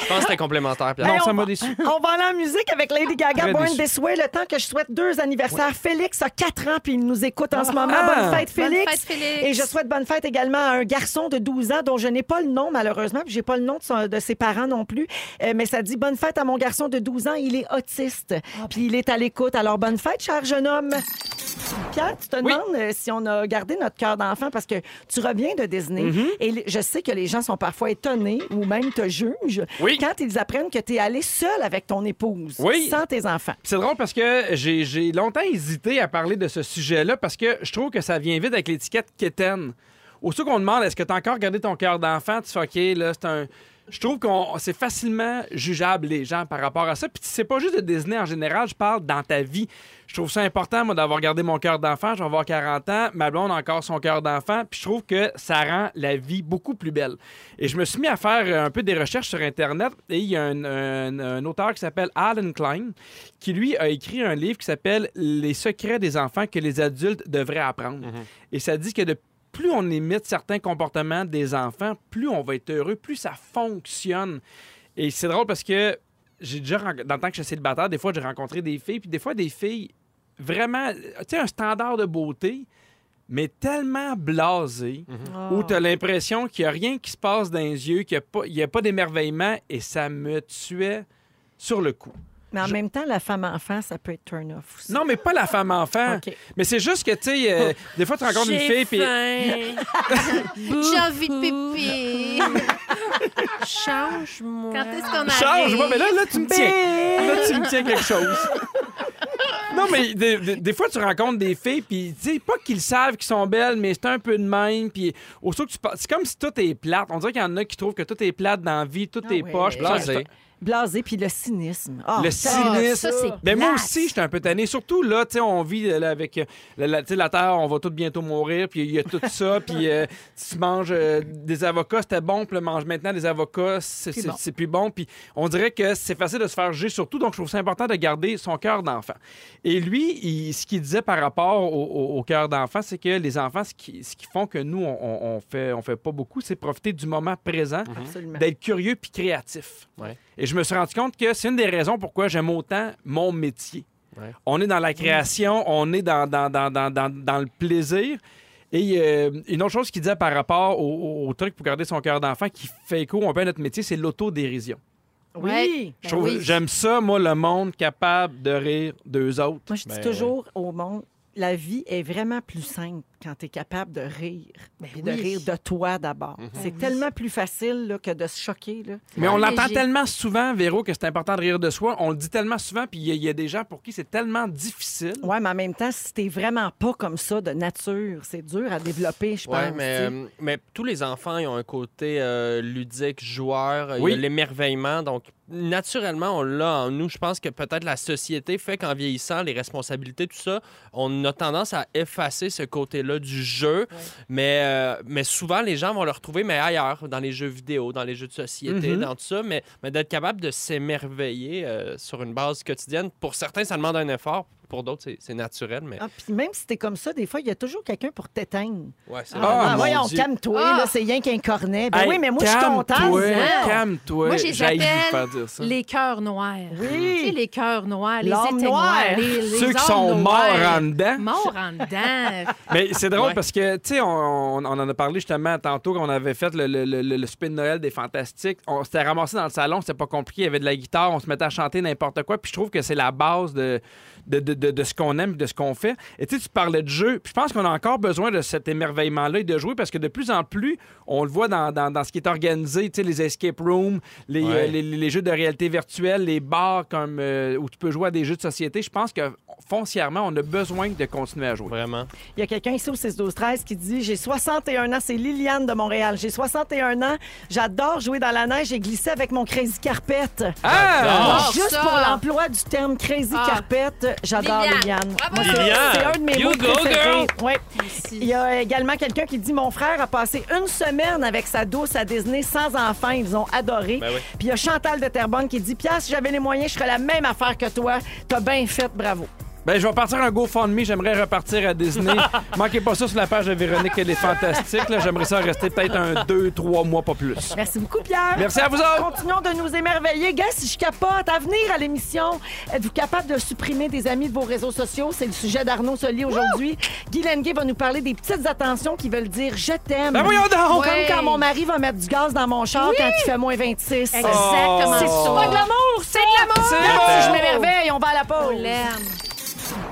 je pense que c'était complémentaire, Pierre. Non, Hey, ça on m'a va- déçu. On va aller en musique avec Lady Gaga, Très Born déçu. This Way, le temps que je souhaite deux anniversaires. Félix a 4 ans, puis il nous écoute en ce moment. Ah! Bonne fête, Bonne Félix. fête, Félix. Et je souhaite bonne fête également à un garçon de 12 ans dont je n'ai pas le nom, malheureusement, puis j'ai pas le nom de, son- de ses parents non plus. Euh, mais ça dit bonne fête à mon garçon de 12 ans. Il est autiste, puis il est à l'écoute. Alors, bonne fête, cher jeune homme. Pierre, tu te Oui. demandes euh, si on a gardé notre cœur d'enfant parce que tu reviens de Disney Mm-hmm. et je sais que les gens sont parfois étonnés ou même te jugent Oui. quand ils apprennent que tu es allé seul avec ton épouse, Oui. sans tes enfants. C'est drôle parce que j'ai longtemps hésité à parler de ce sujet-là parce que je trouve que ça vient vite avec l'étiquette quétaine. Aussitôt qu'on demande est-ce que tu as encore gardé ton cœur d'enfant, tu fais OK, là, c'est un. Je trouve que c'est facilement jugeable, les gens, par rapport à ça. Puis c'est pas juste de Disney en général, je parle dans ta vie. Je trouve ça important, moi, d'avoir gardé mon cœur d'enfant. Je vais avoir 40 ans. Ma blonde a encore son cœur d'enfant. Puis je trouve que ça rend la vie beaucoup plus belle. Et je me suis mis à faire euh, un peu des recherches sur Internet. Et il y a un, un- un auteur qui s'appelle Alan Klein, qui, lui, a écrit un livre qui s'appelle Les secrets des enfants que les adultes devraient apprendre. Et ça dit que de plus on imite certains comportements des enfants, plus on va être heureux, plus ça fonctionne. Et c'est drôle parce que j'ai déjà, dans le temps que je suis célibataire, des fois, j'ai rencontré des filles, puis des fois, des filles vraiment, tu sais, un standard de beauté, mais tellement blasées, où tu as l'impression qu'il n'y a rien qui se passe dans les yeux, qu'il n'y a pas, pas d'émerveillement, et ça me tuait sur le coup. Mais en Je- même temps, la femme-enfant, ça peut être turn-off aussi. Non, mais pas la femme-enfant. OK. Mais c'est juste que, tu sais, euh, des fois, tu rencontres une fille, puis J'ai envie de pipi. Change-moi. Quand est-ce qu'on arrive? Change-moi, mais là, là, tu me tiens. Là, tu me tiens quelque chose. Non, mais des, des- des fois, tu rencontres des filles, puis tu sais, pas qu'ils savent qu'ils sont belles, mais c'est un peu de même. Puis, que tu c'est comme si tout est plate. On dirait qu'il y en a qui trouvent que tout est plate dans la vie, tout Ah est ouais. poche. Blasé. Blasé, puis le cynisme. Ah, Le ça- cynisme. ça, Mais moi plate. aussi, j'étais un peu tanné. Surtout là, tu sais, on vit euh, là, avec euh, la, Terre, on va tous bientôt mourir, puis il y a tout ça, puis euh, tu manges euh, des avocats, c'était bon, puis là, mange maintenant des avocats, c'est Plus c'est- bon. plus bon. Puis on dirait que c'est facile de se faire juger, surtout, donc je trouve ça important de garder son cœur d'enfant. Et lui, il- ce qu'il disait par rapport au, au- au cœur d'enfant, c'est que les enfants, ce qui, ce qui font que nous, on, on- fait, on fait pas beaucoup, c'est profiter du moment présent, Absolument. d'être curieux puis créatif. Ouais. Et je me suis rendu compte que c'est une des raisons pourquoi j'aime autant mon métier. Ouais. On est dans la création, on est dans, dans, dans, dans, dans, dans le plaisir. Et euh, une autre chose qu'il disait par rapport au, truc pour garder son cœur d'enfant qui fait écho un peu à notre métier, c'est l'autodérision. Oui. Ben oui. J'aime ça, moi, le monde capable de rire d'eux autres. Moi, je dis Ben, toujours au monde, la vie est vraiment plus simple quand tu es capable de rire. Ben puis de oui. rire de toi d'abord. Mhm. C'est tellement plus facile là, que de se choquer. Là. Mais on l'entend tellement souvent, Véro, que c'est important de rire de soi. On le dit tellement souvent, puis il y, a- il y a des gens pour qui c'est tellement difficile. Ouais, mais en même temps, si t'es vraiment pas comme ça de nature, c'est dur à développer, je pense. Ouais, mais, euh, mais tous les enfants ils ont un côté euh, ludique, joueur, il Oui. l'émerveillement. Donc, naturellement, on l'a en nous. Je pense que peut-être la société fait qu'en vieillissant, les responsabilités, tout ça, on a tendance à effacer ce côté-là du jeu. Mais, euh, mais souvent, les gens vont le retrouver, mais ailleurs, dans les jeux vidéo, dans les jeux de société, Mhm. dans tout ça. Mais, mais d'être capable de s'émerveiller euh, sur une base quotidienne, pour certains, ça demande un effort. Pour d'autres, c'est- naturel. Mais Ah, puis même si t'es comme ça, des fois, il y a toujours quelqu'un pour t'éteindre. ouais, c'est Ah, Ah, ah, voyons, calme-toi, Ah. là, c'est rien qu'un cornet. Ben Hey, oui, mais moi, je suis contente. calme-toi. Moi, je les J'haïs appelle faire dire ça. Les cœurs noirs. Oui. Tu sais, les cœurs noirs, les noire. noirs, les, les Ceux qui sont morts noires. en dedans. Morts en dedans. Mais c'est drôle Ouais. parce que, tu sais, on, on- on en a parlé justement tantôt qu'on avait fait le, le, le, le souper de Noël des Fantastiques. On s'était ramassé dans le salon, c'était pas compliqué. Il y avait de la guitare, on se mettait à chanter n'importe quoi. Puis je trouve que c'est la base de, de, de, de- de ce qu'on aime, de ce qu'on fait. Et tu sais, tu parlais de jeu. Puis je pense qu'on a encore besoin de cet émerveillement-là et de jouer parce que de plus en plus, on le voit dans, dans, dans ce qui est organisé, tu sais, les escape rooms, les, Ouais. euh, les, les jeux de réalité virtuelle, les bars comme, euh, où tu peux jouer à des jeux de société. Je pense que foncièrement, on a besoin de continuer à jouer. vraiment. Il y a quelqu'un ici au 6-12-13 qui dit J'ai 61 ans, c'est Liliane de Montréal. J'ai 61 ans, j'adore jouer dans la neige et glisser avec mon Crazy Carpet. Ah! J'adore Juste ça. pour l'emploi du terme Crazy Ah. Carpet, j'adore Liliane. Liliane. C'est un de mes You mots go, préférés. girl. Ouais. Il y a également quelqu'un qui dit Mon frère a passé une semaine avec sa douce à Disney sans enfant. Ils ont adoré. Ben oui. Puis il y a Chantal de Terrebonne qui dit Pierre, si j'avais les moyens, je ferais la même affaire que toi. T'as bien fait, bravo. Ben, je vais partir un GoFundMe. J'aimerais repartir à Disney. Manquez pas ça sur la page de Véronique, elle est fantastique. là. J'aimerais ça rester peut-être un, deux, trois mois, pas plus. Merci beaucoup, Pierre. Merci à vous autres. Continuons de nous émerveiller. Gars, si je capote, à venir à l'émission, êtes-vous capable de supprimer des amis de vos réseaux sociaux? C'est le sujet d'Arnaud Soli aujourd'hui. Guy Lenguet va nous parler des petites attentions qui veulent dire « je t'aime Ben voyons donc! Comme Ouais. quand mon mari va mettre du gaz dans mon char quand il fait moins 26. Exactement. Oh. C'est ça. pas de l'amour, C'est de l'amour. C'est Si je m'émerveille, on va à la pause.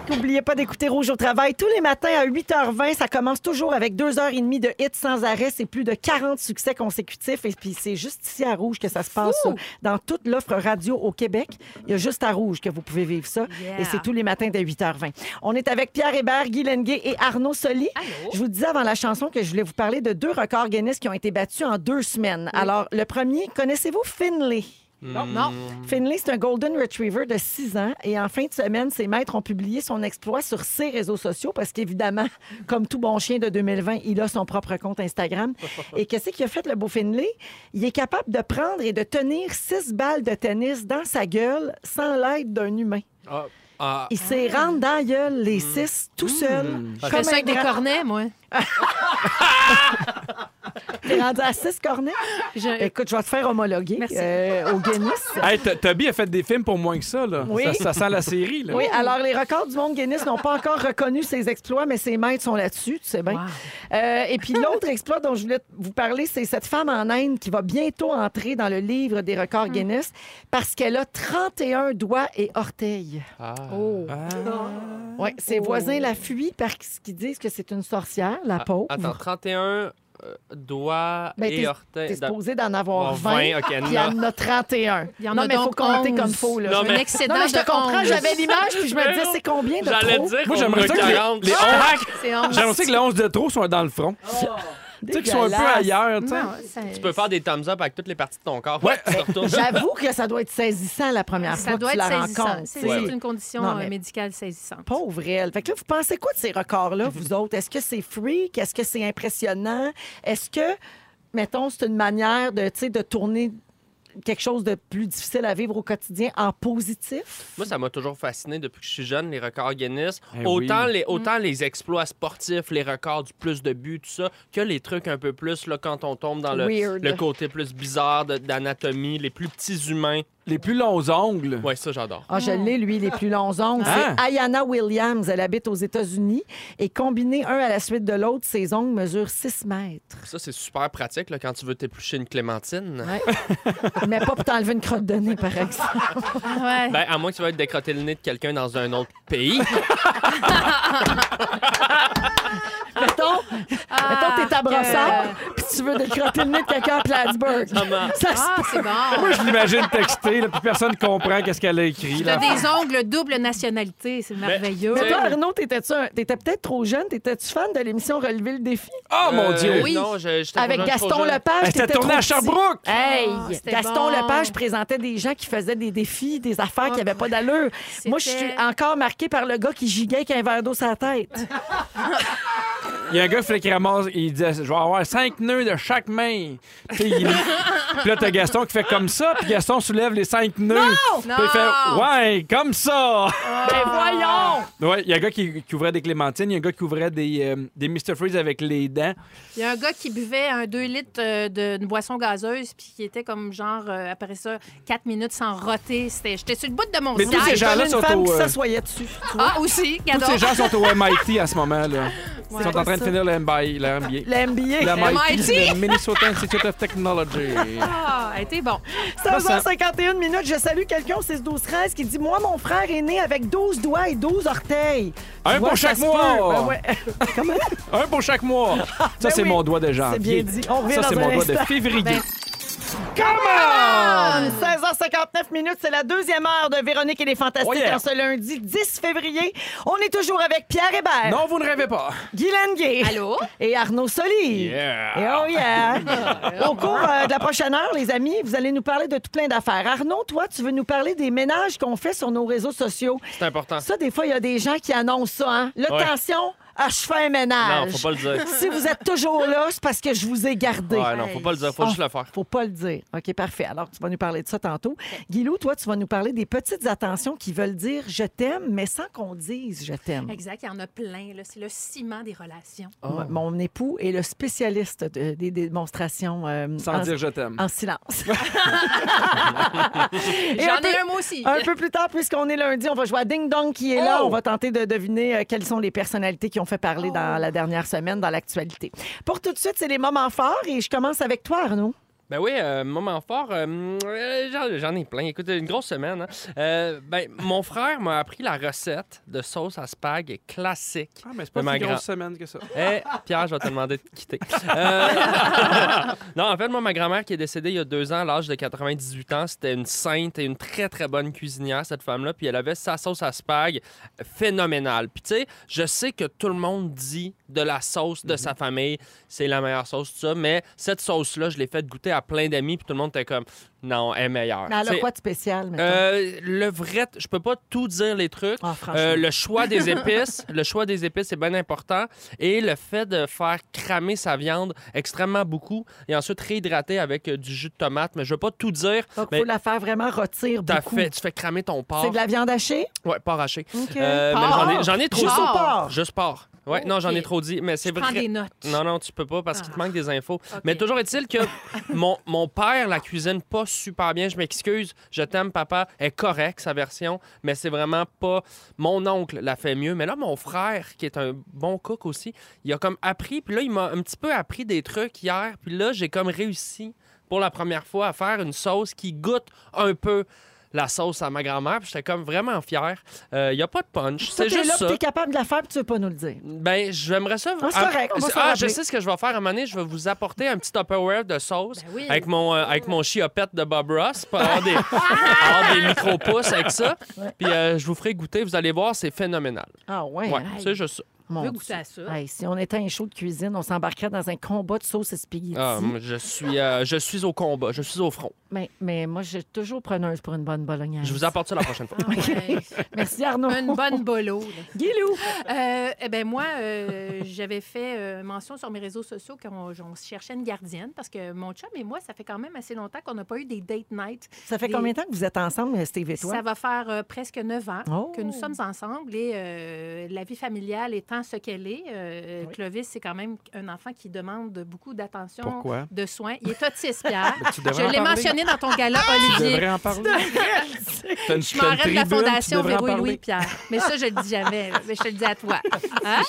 N'oubliez pas d'écouter Rouge au travail tous les matins à 8h20. Ça commence toujours avec deux heures et demie de hits sans arrêt. C'est plus de 40 succès consécutifs. Et puis, c'est juste ici à Rouge que ça se passe. Dans toute l'offre radio au Québec, il y a juste à Rouge que vous pouvez vivre ça. Yeah. Et c'est tous les matins de 8h20. On est avec Pierre Hébert, Guy Lenguet et Arnaud Soli. Allô? Je vous disais avant la chanson que je voulais vous parler de deux records Guinness qui ont été battus en deux semaines. Alors, le premier, connaissez-vous Finlay? Non. non. Finlay, c'est un Golden Retriever de 6 ans. Et en fin de semaine, ses maîtres ont publié son exploit sur ses réseaux sociaux parce qu'évidemment, comme tout bon chien de 2020, il a son propre compte Instagram. Et qu'est-ce qu'il a fait, le beau Finlay? Il est capable de prendre et de tenir six balles de tennis dans sa gueule sans l'aide d'un humain. Ah, ah, Il s'est rendu dans la gueule, les six, tout seul. Je fais ça avec des cornets, moi. Rendu à six cornets? Je- Écoute, je vais te faire homologuer Merci. euh, au Guinness. Hey, T- Toby a fait des films pour moins que ça, là. Oui. Ça, ça sent la série, là. Oui, alors les records du monde Guinness n'ont pas encore reconnu ses exploits, mais ses maîtres sont là-dessus, tu sais bien. Wow. Euh, et puis l'autre exploit dont je voulais vous parler, c'est cette femme en Inde qui va bientôt entrer dans le livre des records Guinness parce qu'elle a 31 doigts et orteils. ah. Oh. Oui, ses voisins la fuient parce qu'ils disent que c'est une sorcière, la Ah, pauvre. Attends, 31 euh, doigts Ben, et orteils. T'es supposé d'en avoir Oh, 20, 20, ok, puis non. elle en a 31. Il y en non, a mais il faut compter 11. comme faut. Là. Non, Je- mais- Un excédent Non, mais je te comprends, 11. j'avais l'image, puis je me disais, c'est combien de J'allais trop? dire Moi, qu'on j'aimerais ça que les, 40. les Ah! 11 C'est 11. J'aimerais ça que les 11 de trop soient dans le front. Tu sais, qu'ils soient un peu ailleurs, tu sais. Non, ça- Tu peux faire des thumbs up avec toutes les parties de ton corps. Ouais. Tu te retournes. J'avoue que ça doit être saisissant la première Ça fois doit que tu être la saisissant. rencontres. C'est sais. c'est une condition Non, mais- euh, médicale saisissante. Pauvre elle. Fait que là, vous pensez quoi de ces records-là, vous autres? Est-ce que c'est freak? Est-ce que c'est impressionnant? Est-ce que, mettons, c'est une manière de, tu sais, de tourner quelque chose de plus difficile à vivre au quotidien en positif? Moi, ça m'a toujours fasciné depuis que je suis jeune, les records Guinness. Eh autant, oui. les, autant les exploits sportifs, les records du plus de buts, tout ça, que les trucs un peu plus, là, quand on tombe dans le, le côté plus bizarre de- d'anatomie, les plus petits humains. Les plus longs ongles. Ouais, ça, j'adore. Ah, je l'ai, lui, les plus longs ongles. Ah. C'est Ayana Williams. Elle habite aux États-Unis. Et combiné un à la suite de l'autre, ses ongles mesurent 6 mètres. Ça, c'est super pratique là, quand tu veux t'éplucher une clémentine. Ouais. Mais pas pour t'enlever une crotte de nez, par exemple. Ouais. Ben, à moins que tu veuilles te décrotter le nez de quelqu'un dans un autre pays. mettons, mettons, t'es à que- brossard, puis tu veux décrotter le nez de quelqu'un à Plattsburgh. Ça se Ah, c'est bon. Moi, je l'imagine texter, là, puis personne comprend qu'est-ce qu'elle a écrit. T'as Là. des ongles double nationalité, c'est merveilleux. Mais toi, Arnaud, t'étais-tu un- t'étais peut-être trop jeune. T'étais-tu fan de l'émission Relever le défi? Oh, mon Euh, Dieu! Oui. Non, je- j'étais Avec trop jeune, trop Gaston jeune. Lepage. Elle était t'étais tournée trop à petit. Sherbrooke! Hey, Ah, c'était Gaston bon. Lepage présentait des gens qui faisaient des défis, des affaires qui n'avaient pas d'allure. Moi, je suis C'était- encore marquée par le gars qui giguait avec un verre d'eau sur la tête. Il y a un gars qui, qui ramasse, il disait Je vais avoir cinq nœuds de chaque main. Tu sais, il- Puis là, t'as Gaston qui fait comme ça, puis Gaston soulève les cinq nœuds. Puis il fait Ouais, comme ça! Ben voyons! Ouais, il y a un gars qui, qui ouvrait des clémentines, il y a un gars qui ouvrait des, euh, des Mr. Freeze avec les dents. Il y a un gars qui buvait un 2 litres euh, de- d'une boisson gazeuse, puis qui était comme genre, euh, après ça, 4 minutes sans roter. J'étais sur le bout de mon Mais tous ces gens-là une sont femme au, qui s'assoyait dessus. tu vois. Ah, aussi, Tous ces gens sont au MIT à ce moment. là Ils sont en train de ça. finir le MBA. Le MBA. Le NBA. Le MIT, MIT. le Minnesota Institute of Technology. Ah, elle était bon. 16h51 minutes, je salue quelqu'un au 6 12 13 qui dit Moi, mon frère est né avec 12 doigts et 12 orteils. Un pour chaque mois. Ben ouais. Comment? Un pour chaque mois. Ça, Ben c'est oui. mon doigt de C'est janvier. bien dit. On revient Ça, c'est mon doigt de instant. février. Ben, Come on! 16h59 minutes, c'est la deuxième heure de Véronique et les Fantastiques Oh yeah. en ce lundi 10 février. On est toujours avec Pierre Hébert, Non, vous ne rêvez pas. Guy Lenguet Allô? et Arnaud Soli. Yeah. Et oh yeah! Au cours euh, de la prochaine heure, les amis, vous allez nous parler de tout plein d'affaires. Arnaud, toi, tu veux nous parler des ménages qu'on fait sur nos réseaux sociaux. C'est important. Ça, des fois, il y a des gens qui annoncent ça. Hein? Là, Ouais. Ah, je fais un ménage. Non, faut pas le dire. Si vous êtes toujours là, c'est parce que je vous ai gardé. Ouais, non, faut pas le dire. Faut Oh, juste le faire. Faut pas le dire. OK, parfait. Alors, tu vas nous parler de ça tantôt. Guilou, toi, tu vas nous parler des petites attentions qui veulent dire je t'aime, mais sans qu'on dise je t'aime. Exact, il y en a plein. là. C'est le ciment des relations. Oh. Mon époux est le spécialiste de- des démonstrations euh, Sans en, dire je t'aime. en silence. J'en ai un moi aussi. Un peu plus tard, puisqu'on est lundi, on va jouer à Ding Dong qui est là. Oh! On va tenter de deviner euh, quelles sont les personnalités qui ont fait parler Oh! dans la dernière semaine dans l'actualité. Pour tout de suite, c'est les moments forts et je commence avec toi, Arnaud. Ben oui, euh, moment fort, euh, euh, j'en- ai plein. Écoute, une grosse semaine. hein. Euh, ben, mon frère m'a appris la recette de sauce à spag classique. Ah, mais c'est pas une grosse grand- semaine que ça. Eh, Pierre, je vais te demander de quitter. Non, en fait, moi, ma grand-mère qui est décédée il y a deux ans, à l'âge de 98 ans, c'était une sainte et une très, très bonne cuisinière, cette femme-là. Puis elle avait sa sauce à spag phénoménale. Puis tu sais, je sais que tout le monde dit de la sauce de sa famille, c'est la meilleure sauce, tout ça. Mais cette sauce-là, je l'ai fait goûter à plein d'amis, puis tout le monde était comme, non, elle est meilleure. Mais elle a T'sais, quoi de spécial, euh, le vrai, je peux pas tout dire les trucs. Ah. Euh, le choix des épices, le choix des épices est bien important et le fait de faire cramer sa viande extrêmement beaucoup et ensuite réhydrater avec euh, du jus de tomate. Mais je veux pas tout dire. Donc, mais faut la faire vraiment rôtir beaucoup. fait, tu fais cramer ton porc. C'est de la viande hachée? Euh, mais Porc. j'en ai, j'en ai trop Juste porc? Juste porc. Ouais, non, j'en ai trop dit, mais c'est Je prends vrai. des notes. Non, non, tu peux pas parce qu'il te Ah. manque des infos. OK. Mais toujours est-il que mon, mon père la cuisine pas super bien. Je m'excuse. Je t'aime, papa. Elle est correcte, sa version, mais c'est vraiment pas. Mon oncle la fait mieux. Mais là, mon frère, qui est un bon cook aussi, il a comme appris. Puis là, il m'a un petit peu appris des trucs hier. Puis là, j'ai comme réussi pour la première fois à faire une sauce qui goûte un peu la sauce à ma grand-mère. Puis j'étais comme vraiment fier. Il n'y a pas de punch. C'est juste là, ça. tu es capable de la faire, puis tu veux pas nous le dire. Ben, j'aimerais ça. Ah, c'est correct, on va ah, je sais ce que je vais faire à un moment donné. Je vais vous apporter un petit Tupperware de sauce Ben oui. avec mon euh, avec mon chiopette de Bob Ross pour avoir des, avoir des micro-pouces avec ça. Puis euh, je vous ferai goûter. Vous allez voir, c'est phénoménal. Ah ouais? Ouais, c'est juste ça. Mon veux Dieu. goûter à ça. Hey, si on était un show de cuisine, on s'embarquerait dans un combat de sauce et spaghetti. Ah, je suis euh, je suis au combat. Je suis au front. Mais, mais moi, je suis toujours preneuse pour une bonne bolognaise. Je vous apporte ça la prochaine fois. Ah ouais. Merci, Arnaud. Une bonne bolo. Guilou. Euh, eh ben moi, euh, j'avais fait euh, mention sur mes réseaux sociaux qu'on on cherchait une gardienne parce que mon chum et moi, ça fait quand même assez longtemps qu'on n'a pas eu des date nights. Ça fait combien de temps que vous êtes ensemble, Steve et toi? Ça va faire euh, presque neuf ans Oh. que nous sommes ensemble et euh, la vie familiale étant ce qu'elle est, euh, Oui. Clovis, c'est quand même un enfant qui demande beaucoup d'attention, de soins. Il est autiste, Pierre. Tu Je l'ai parler. Dans ton gala, Tu Olivier. devrais en parler. T'as une- Je t'as une de la tribune, tu Fondation devrais en Véro et parler. Louis Pierre. Mais ça, je le dis jamais. là. Mais je te le dis à toi. Hein?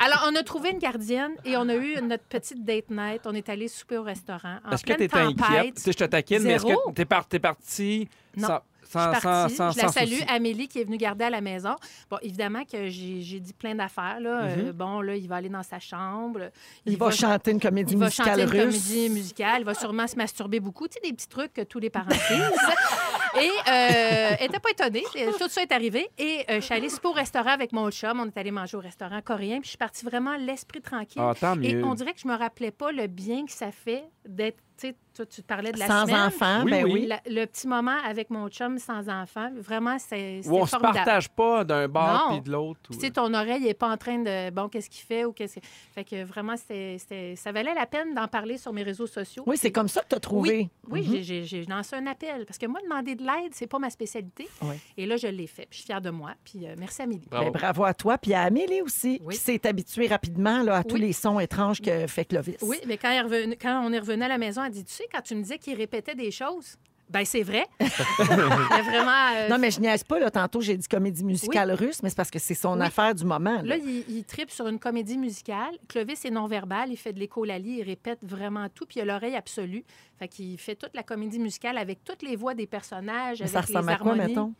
Alors, on a trouvé une gardienne et on a eu notre petite date night. On est allé souper au restaurant. En Est-ce que pleine t'es inquiète? Tu sais, je te taquine, mais est-ce Zéro. que t'es par- t'es parti Non. Sans, Je suis partie. sans, je la sans salue, souci? Amélie, qui est venue garder à la maison. Bon, évidemment que j'ai dit plein d'affaires. là. Euh, bon, là, il va aller dans sa chambre. Il, va, chanter une comédie il va musicale chanter une russe. comédie musicale. Il va sûrement se masturber beaucoup. Tu sais, des petits trucs que tous les parents disent. Et euh, elle n'était pas étonnée. Euh, Tout ça est arrivé. Et euh, je suis allée au restaurant avec mon chum. On est allé manger au restaurant coréen. Puis je suis partie vraiment l'esprit tranquille. Ah, tant Et mieux. on dirait que je me rappelais pas le bien que ça fait d'être. Tu sais, toi, tu parlais de la Sans semaine. enfant, Oui, ben oui. oui. La- le petit moment avec mon chum sans enfant, vraiment, c'est on se partage pas d'un Non. puis de l'autre. ou- tu sais, ton oreille n'est pas en train de bon, qu'est-ce qu'il fait ou qu'est-ce que. Fait que vraiment, c'était, c'était- ça valait la peine d'en parler sur mes réseaux sociaux. Oui, c'est comme ça que tu as trouvé. Oui, Mhm. j'ai- lancé un appel parce que moi, demander de l'aide, c'est pas ma spécialité. Oui. Et là, je l'ai fait. Puis, je suis fière de moi. Puis, euh, merci, Amélie. Bravo. Ben, bravo à toi. Puis à Amélie aussi, Oui. qui s'est habituée rapidement là, à tous Oui. les sons étranges que fait Clovis. Oui, mais quand, elle quand on est revenu à la maison, elle dit Tu sais, quand tu me disais qu'il répétait des choses, ben c'est vrai. Vraiment. euh, Non, mais je niaise pas. Là, tantôt, j'ai dit comédie musicale russe, mais c'est parce que c'est son Oui. affaire du moment. là. Là, il, il tripe sur une comédie musicale. Clovis est non-verbal, il fait de l'écholalie, il répète vraiment tout, puis il a l'oreille absolue. Fait qu'il fait toute la comédie musicale avec toutes les voix des personnages, Mais ça avec les ressemble à quoi, mettons?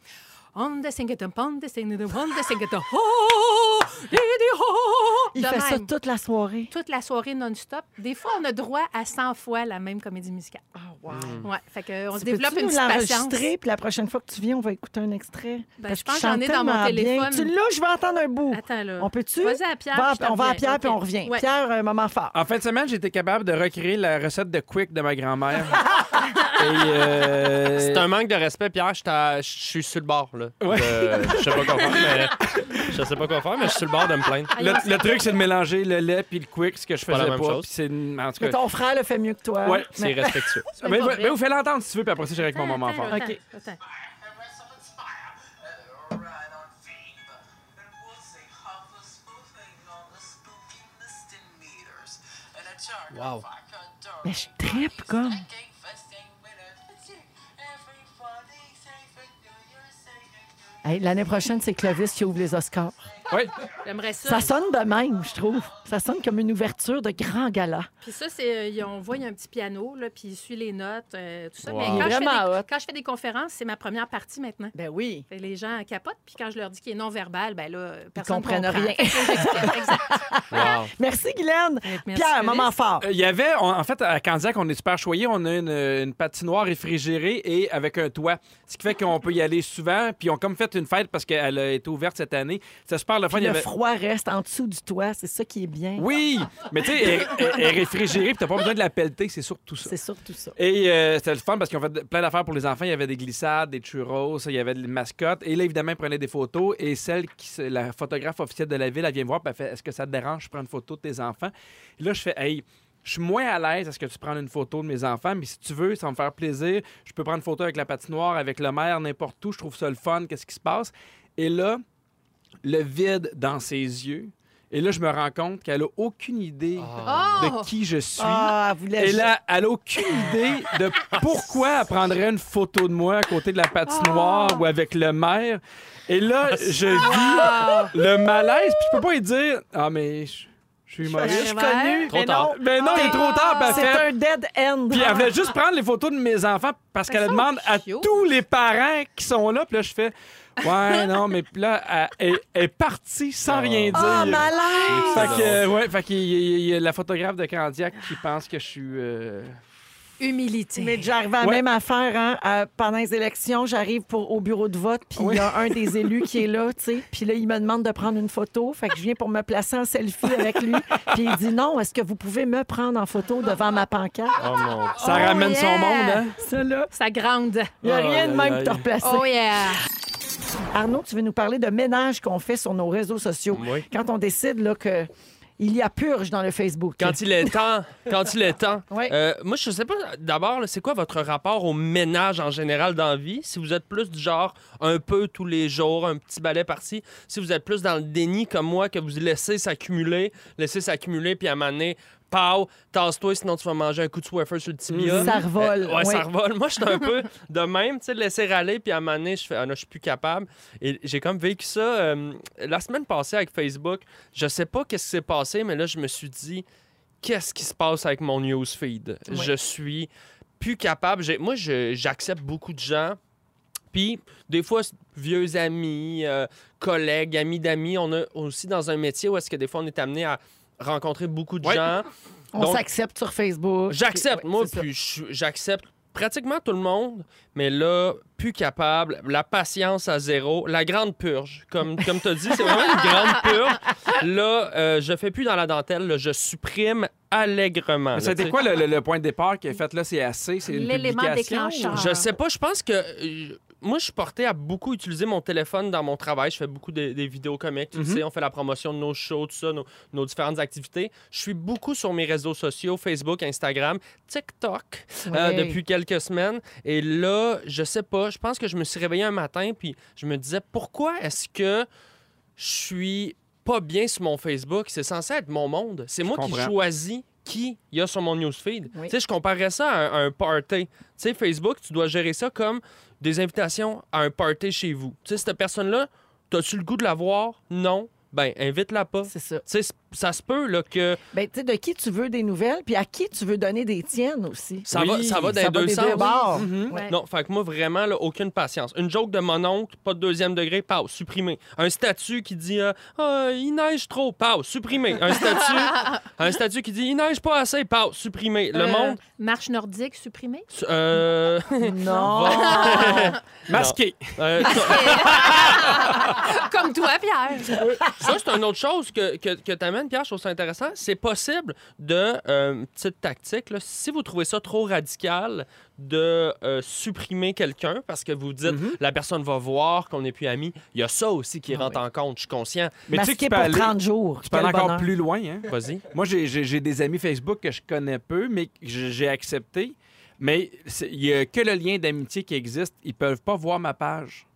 On the sing it, on the sing it, on the sing it, oh. Il De fait ça toute la soirée. toute la soirée non-stop. Des fois, on a droit à 100 fois la même comédie musicale. wow. Ouais, fait que on se développe une petite patience. l'enregistrer, puis la prochaine fois que tu viens, on va écouter un extrait? Ben, Parce je pense que j'en chante ai dans mon tellement bien. téléphone. Tu l'as, je vais entendre un bout. Attends, là. On peut-tu? Vas-y à Pierre. Va- on va à. Pierre, puis on revient. Ouais. Pierre, un moment fort. En fin de semaine, j'ai été capable de recréer la recette de Quick de ma grand-mère. euh, C'est un manque de respect, Pierre. Je suis sur le bord, là. Ouais. De- Je sais pas quoi faire, mais... Je sais pas quoi faire, mais suis sur le bord de me plaindre. Le, le truc, c'est de mélanger le lait puis le quick, ce que je pas la faisais même pas. chose. puis c'est une- en tout Mais ton frère le fait mieux que toi. Ouais, C'est respectueux. Mais, mais, mais vous faites l'entendre si tu veux, puis après ça, j'irai avec mon moment fort. OK. Attends. Wow. Mais je trippe comme. Hey, L'année prochaine, c'est Clovis qui ouvre les Oscars. Oui. J'aimerais ça. Ça sonne de même, je trouve. Ça sonne comme une ouverture de grand gala. Puis ça, c'est, euh, on voit, il y a un petit piano, là, puis il suit les notes, euh, tout ça. Wow. Mais Il est quand je, fais vraiment des, hot. quand je fais des conférences, c'est ma première partie maintenant. Ben oui. Fait les gens capotent, puis quand je leur dis qu'il est non-verbal, ben là, personne comprennent comprend. rien. Wow. Merci, Guylaine. Merci, Pierre, moment fort. Euh, Il y avait, on- en fait, à Candiac, on est super choyé. On a une, une patinoire réfrigérée et avec un toit. Ce qui fait qu'on peut y aller souvent. Puis on a comme fait une fête parce qu'elle a été ouverte cette année. C'est super le fun. Puis Il y le avait- froid reste en dessous du toit. C'est ça qui est bien. Oui, mais tu sais, elle, elle- elle est réfrigérée puis t'as pas besoin de la pelleter. C'est surtout ça. C'est surtout ça. Et euh, c'était le fun parce qu'ils ont fait plein d'affaires pour les enfants. Il y avait des glissades, des churros, il y avait des mascottes. Et là, évidemment, ils prenaient des photos. Et celle qui, la photographe officielle de la ville, elle vient me voir et elle fait Est-ce que ça te dérange Je prends une photo de tes enfants? Et là, je fais Hey, je suis moins à l'aise à ce que tu prennes une photo de mes enfants, mais si tu veux, ça va me faire plaisir. Je peux prendre une photo avec la patinoire, avec le maire, n'importe où. Je trouve ça le fun. Qu'est-ce qui se passe? Et là, le vide dans ses yeux. Et là, je me rends compte qu'elle a aucune idée Oh! de qui je suis. Ah, vous Et là, elle n'a aucune idée de pourquoi elle prendrait une photo de moi à côté de la patinoire Ah. ou avec le maire. Et là, Ah, je vis le malaise, puis je peux pas lui dire Ah, mais je je suis Je humoriste. suis connue. Trop mais tard. non. Mais non, il est trop tard, C'est fait- un dead end. Puis elle voulait juste prendre les photos de mes enfants parce qu'elle demande à tous les parents qui sont là. Puis là, je fais Ouais, non, mais là, elle, elle- elle est partie sans rien dire. Ah, malaise! Fait que, ouais, fait qu'il y y, a la photographe de Candiac qui pense que je suis. euh, Humilité. Mais j'arrive à la Ouais. même affaire. Hein, à- pendant les élections, j'arrive pour, au bureau de vote, puis il y a un des élus qui est là, tu sais. Puis là, il me demande de prendre une photo. Fait que je viens pour me placer en selfie avec lui. Puis il dit non, est-ce que vous pouvez me prendre en photo devant ma pancarte? Oh Ça Oh, ramène son monde, hein? Ça, là, Ça grande. il n'y a Aïe, rien de même pour te replacer. Oh yeah. Arnaud, tu veux nous parler de ménage qu'on fait sur nos réseaux sociaux. Oui. Quand on décide là, que il y a purge dans le Facebook. Quand il est temps, quand il est temps. Ouais. Euh, moi, je sais pas, d'abord, c'est quoi votre rapport au ménage en général dans la vie? Si vous êtes plus du genre un peu tous les jours, un petit balai par-ci, si vous êtes plus dans le déni comme moi, que vous laissez s'accumuler, laissez s'accumuler, puis à un moment donné, pau, tasse-toi, sinon tu vas manger un coup de Swiffer sur le tibia. Ça revole. Euh, ouais, ça revole. Moi, je suis un peu de même, tu sais, de laisser râler, puis à un moment donné, je fais, ah non, je suis plus capable. Et j'ai comme vécu ça euh, la semaine passée avec Facebook. Je sais pas qu'est-ce qui s'est passé, mais là, je me suis dit, qu'est-ce qui se passe avec mon newsfeed? Ouais. Je suis plus capable. Moi, j'accepte beaucoup de gens. Puis, des fois, vieux amis, euh, collègues, amis d'amis, on est aussi dans un métier où est-ce que des fois, on est amené à rencontrer beaucoup de Ouais. gens. On Donc, s'accepte sur Facebook. J'accepte, Ouais, moi, puis je- j'accepte pratiquement tout le monde, mais là, plus capable, la patience à zéro, la grande purge, comme, comme tu as dit, c'est vraiment une grande purge. Là, euh, je fais plus dans la dentelle, là, je supprime allègrement. Mais C'était quoi le, le- point de départ qui a fait là? C'est assez? C'est une L'élément publication? déclencheur. Je sais pas, je pense que. Moi, je suis porté à beaucoup utiliser mon téléphone dans mon travail. Je fais beaucoup de- des vidéos comiques, tu Mhm. sais. On fait la promotion de nos shows, tout ça, nos, nos différentes activités. Je suis beaucoup sur mes réseaux sociaux, Facebook, Instagram, TikTok, euh, depuis quelques semaines. Et là, je sais pas, je pense que je me suis réveillé un matin, puis je me disais, pourquoi est-ce que je suis pas bien sur mon Facebook? C'est censé être mon monde. C'est moi qui choisis qui il y a sur mon newsfeed. Oui. Tu sais, je comparerais ça à un, à un party. Tu sais, Facebook, tu dois gérer ça comme des invitations à un party chez vous. Tu sais, cette personne-là, as-tu le goût de la voir? Non? Ben, invite-la pas. C'est ça. sais, ça se peut là, que Ben, tu sais, de qui tu veux des nouvelles, puis à qui tu veux donner des tiennes aussi. ça, Oui, va, ça va dans Ça les deux des sens. deux bords. Mhm. Ouais. Non, fait que moi, vraiment, là, aucune patience. Une joke de mon oncle, pas de deuxième degré, pause, supprimé. Un statut qui dit euh, Ah, il neige trop, pause, supprimé. Un statut, un statut qui dit il neige pas assez, pause, supprimé. Le Euh, monde, Marche nordique supprimée. su- euh, Non! Masqué. euh, Comme toi, Pierre. Ça, c'est une autre chose que, que, que Pierre, je trouve ça intéressant. C'est possible de, euh, petite tactique, là, si vous trouvez ça trop radical, de euh, supprimer quelqu'un parce que vous dites Mhm. la personne va voir qu'on n'est plus amis. Il y a ça aussi qui Ah rentre en compte, je suis conscient. Mais tu sais que Masqué tu peux pour aller, 30 jours. tu peux aller encore plus loin. Hein? Vas-y. Moi, j'ai- des amis Facebook que je connais peu, mais que j'ai accepté. Mais il n'y a que le lien d'amitié qui existe. Ils peuvent pas voir ma page.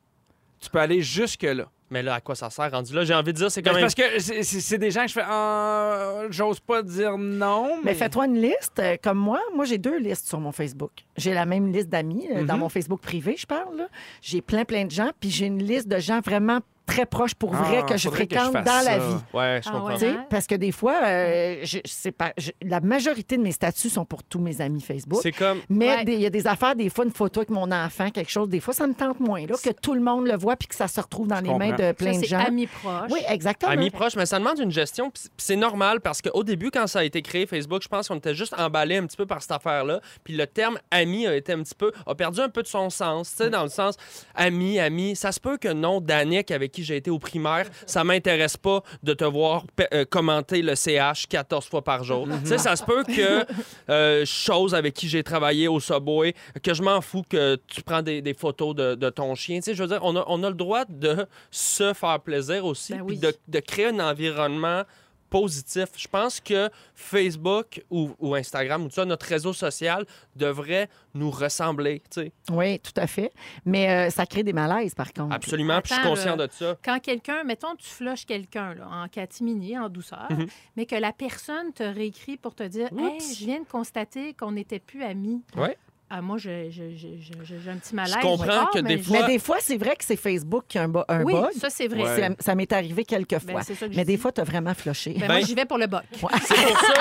Tu peux aller jusque-là. Mais là, à quoi ça sert? Rendu là? J'ai envie de dire, c'est quand Ben, même. Parce que c'est- des gens que je fais. Ah, J'ose pas dire non. Mais, Mais fais-toi une liste. euh, Comme moi, moi, j'ai deux listes sur mon Facebook. J'ai la même liste d'amis euh, dans Mhm. mon Facebook privé, je parle. J'ai plein, plein de gens. Puis j'ai une liste de gens vraiment très proches pour vrai Ah, que je que fréquente dans la vie. Ouais, je Ah comprends. ouais. Hein? Parce que des fois, euh, je, pas, je- la majorité de mes statuts sont pour tous mes amis Facebook. C'est comme. Mais Ouais. il y a des affaires, des fois, une photo avec mon enfant, quelque chose, des fois, ça me tente moins, là, que tout le monde le voit puis que ça se retrouve dans Je les mains de plein Ça, de c'est gens. amis proches. Oui, exactement. Amis proches, mais ça demande une gestion. C'est normal parce qu'au début, quand ça a été créé, Facebook, je pense qu'on était juste emballé un petit peu par cette affaire-là. Puis le terme ami a été un petit peu, a perdu un peu de son sens. Tu sais, dans le sens ami, ami. Ça se peut que non, Danick, avec qui j'ai été au primaire, ça m'intéresse pas de te voir euh, commenter le CH 14 fois par jour. Tu sais, ça se peut que euh, chose avec qui j'ai travaillé au Subway, que je m'en fous que tu prends des, des photos de, de ton chien. Tu sais, je veux dire, on a, on a le droit de se faire plaisir aussi, Ben puis de créer un environnement positif. Je pense que Facebook ou, ou Instagram ou tout ça, notre réseau social devrait nous ressembler, tu sais. Oui, tout à fait. Mais euh, ça crée des malaises, par contre. Absolument, puis je suis conscient là. de ça. Quand quelqu'un, mettons, tu flushes quelqu'un là, en catimini, en douceur, Mhm. mais que la personne te réécrit pour te dire Hey, Oups. je viens de constater qu'on n'était plus amis. Ouais. Ah, moi, je- je- je- je- je- j'ai un petit malaise. Je comprends Ah, que mais des fois- Mais des fois, c'est vrai que c'est Facebook qui a un, bo- un Oui, bug. ça, c'est vrai. Ouais. Ça m'est arrivé quelques Ben, fois. Mais des dis. fois, tu as vraiment flushé. Ben, Ben- moi, j'y vais pour le boc. C'est pour ça,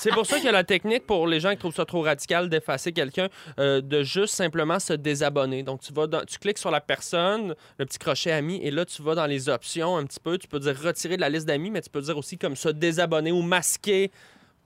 c'est pour ça qu'il y a la technique pour les gens qui trouvent ça trop radical d'effacer quelqu'un, euh, de juste simplement se désabonner. Donc, tu, vas dans- tu cliques sur la personne, le petit crochet ami, et là, tu vas dans les options un petit peu. Tu peux dire retirer de la liste d'amis, mais tu peux dire aussi comme se désabonner ou masquer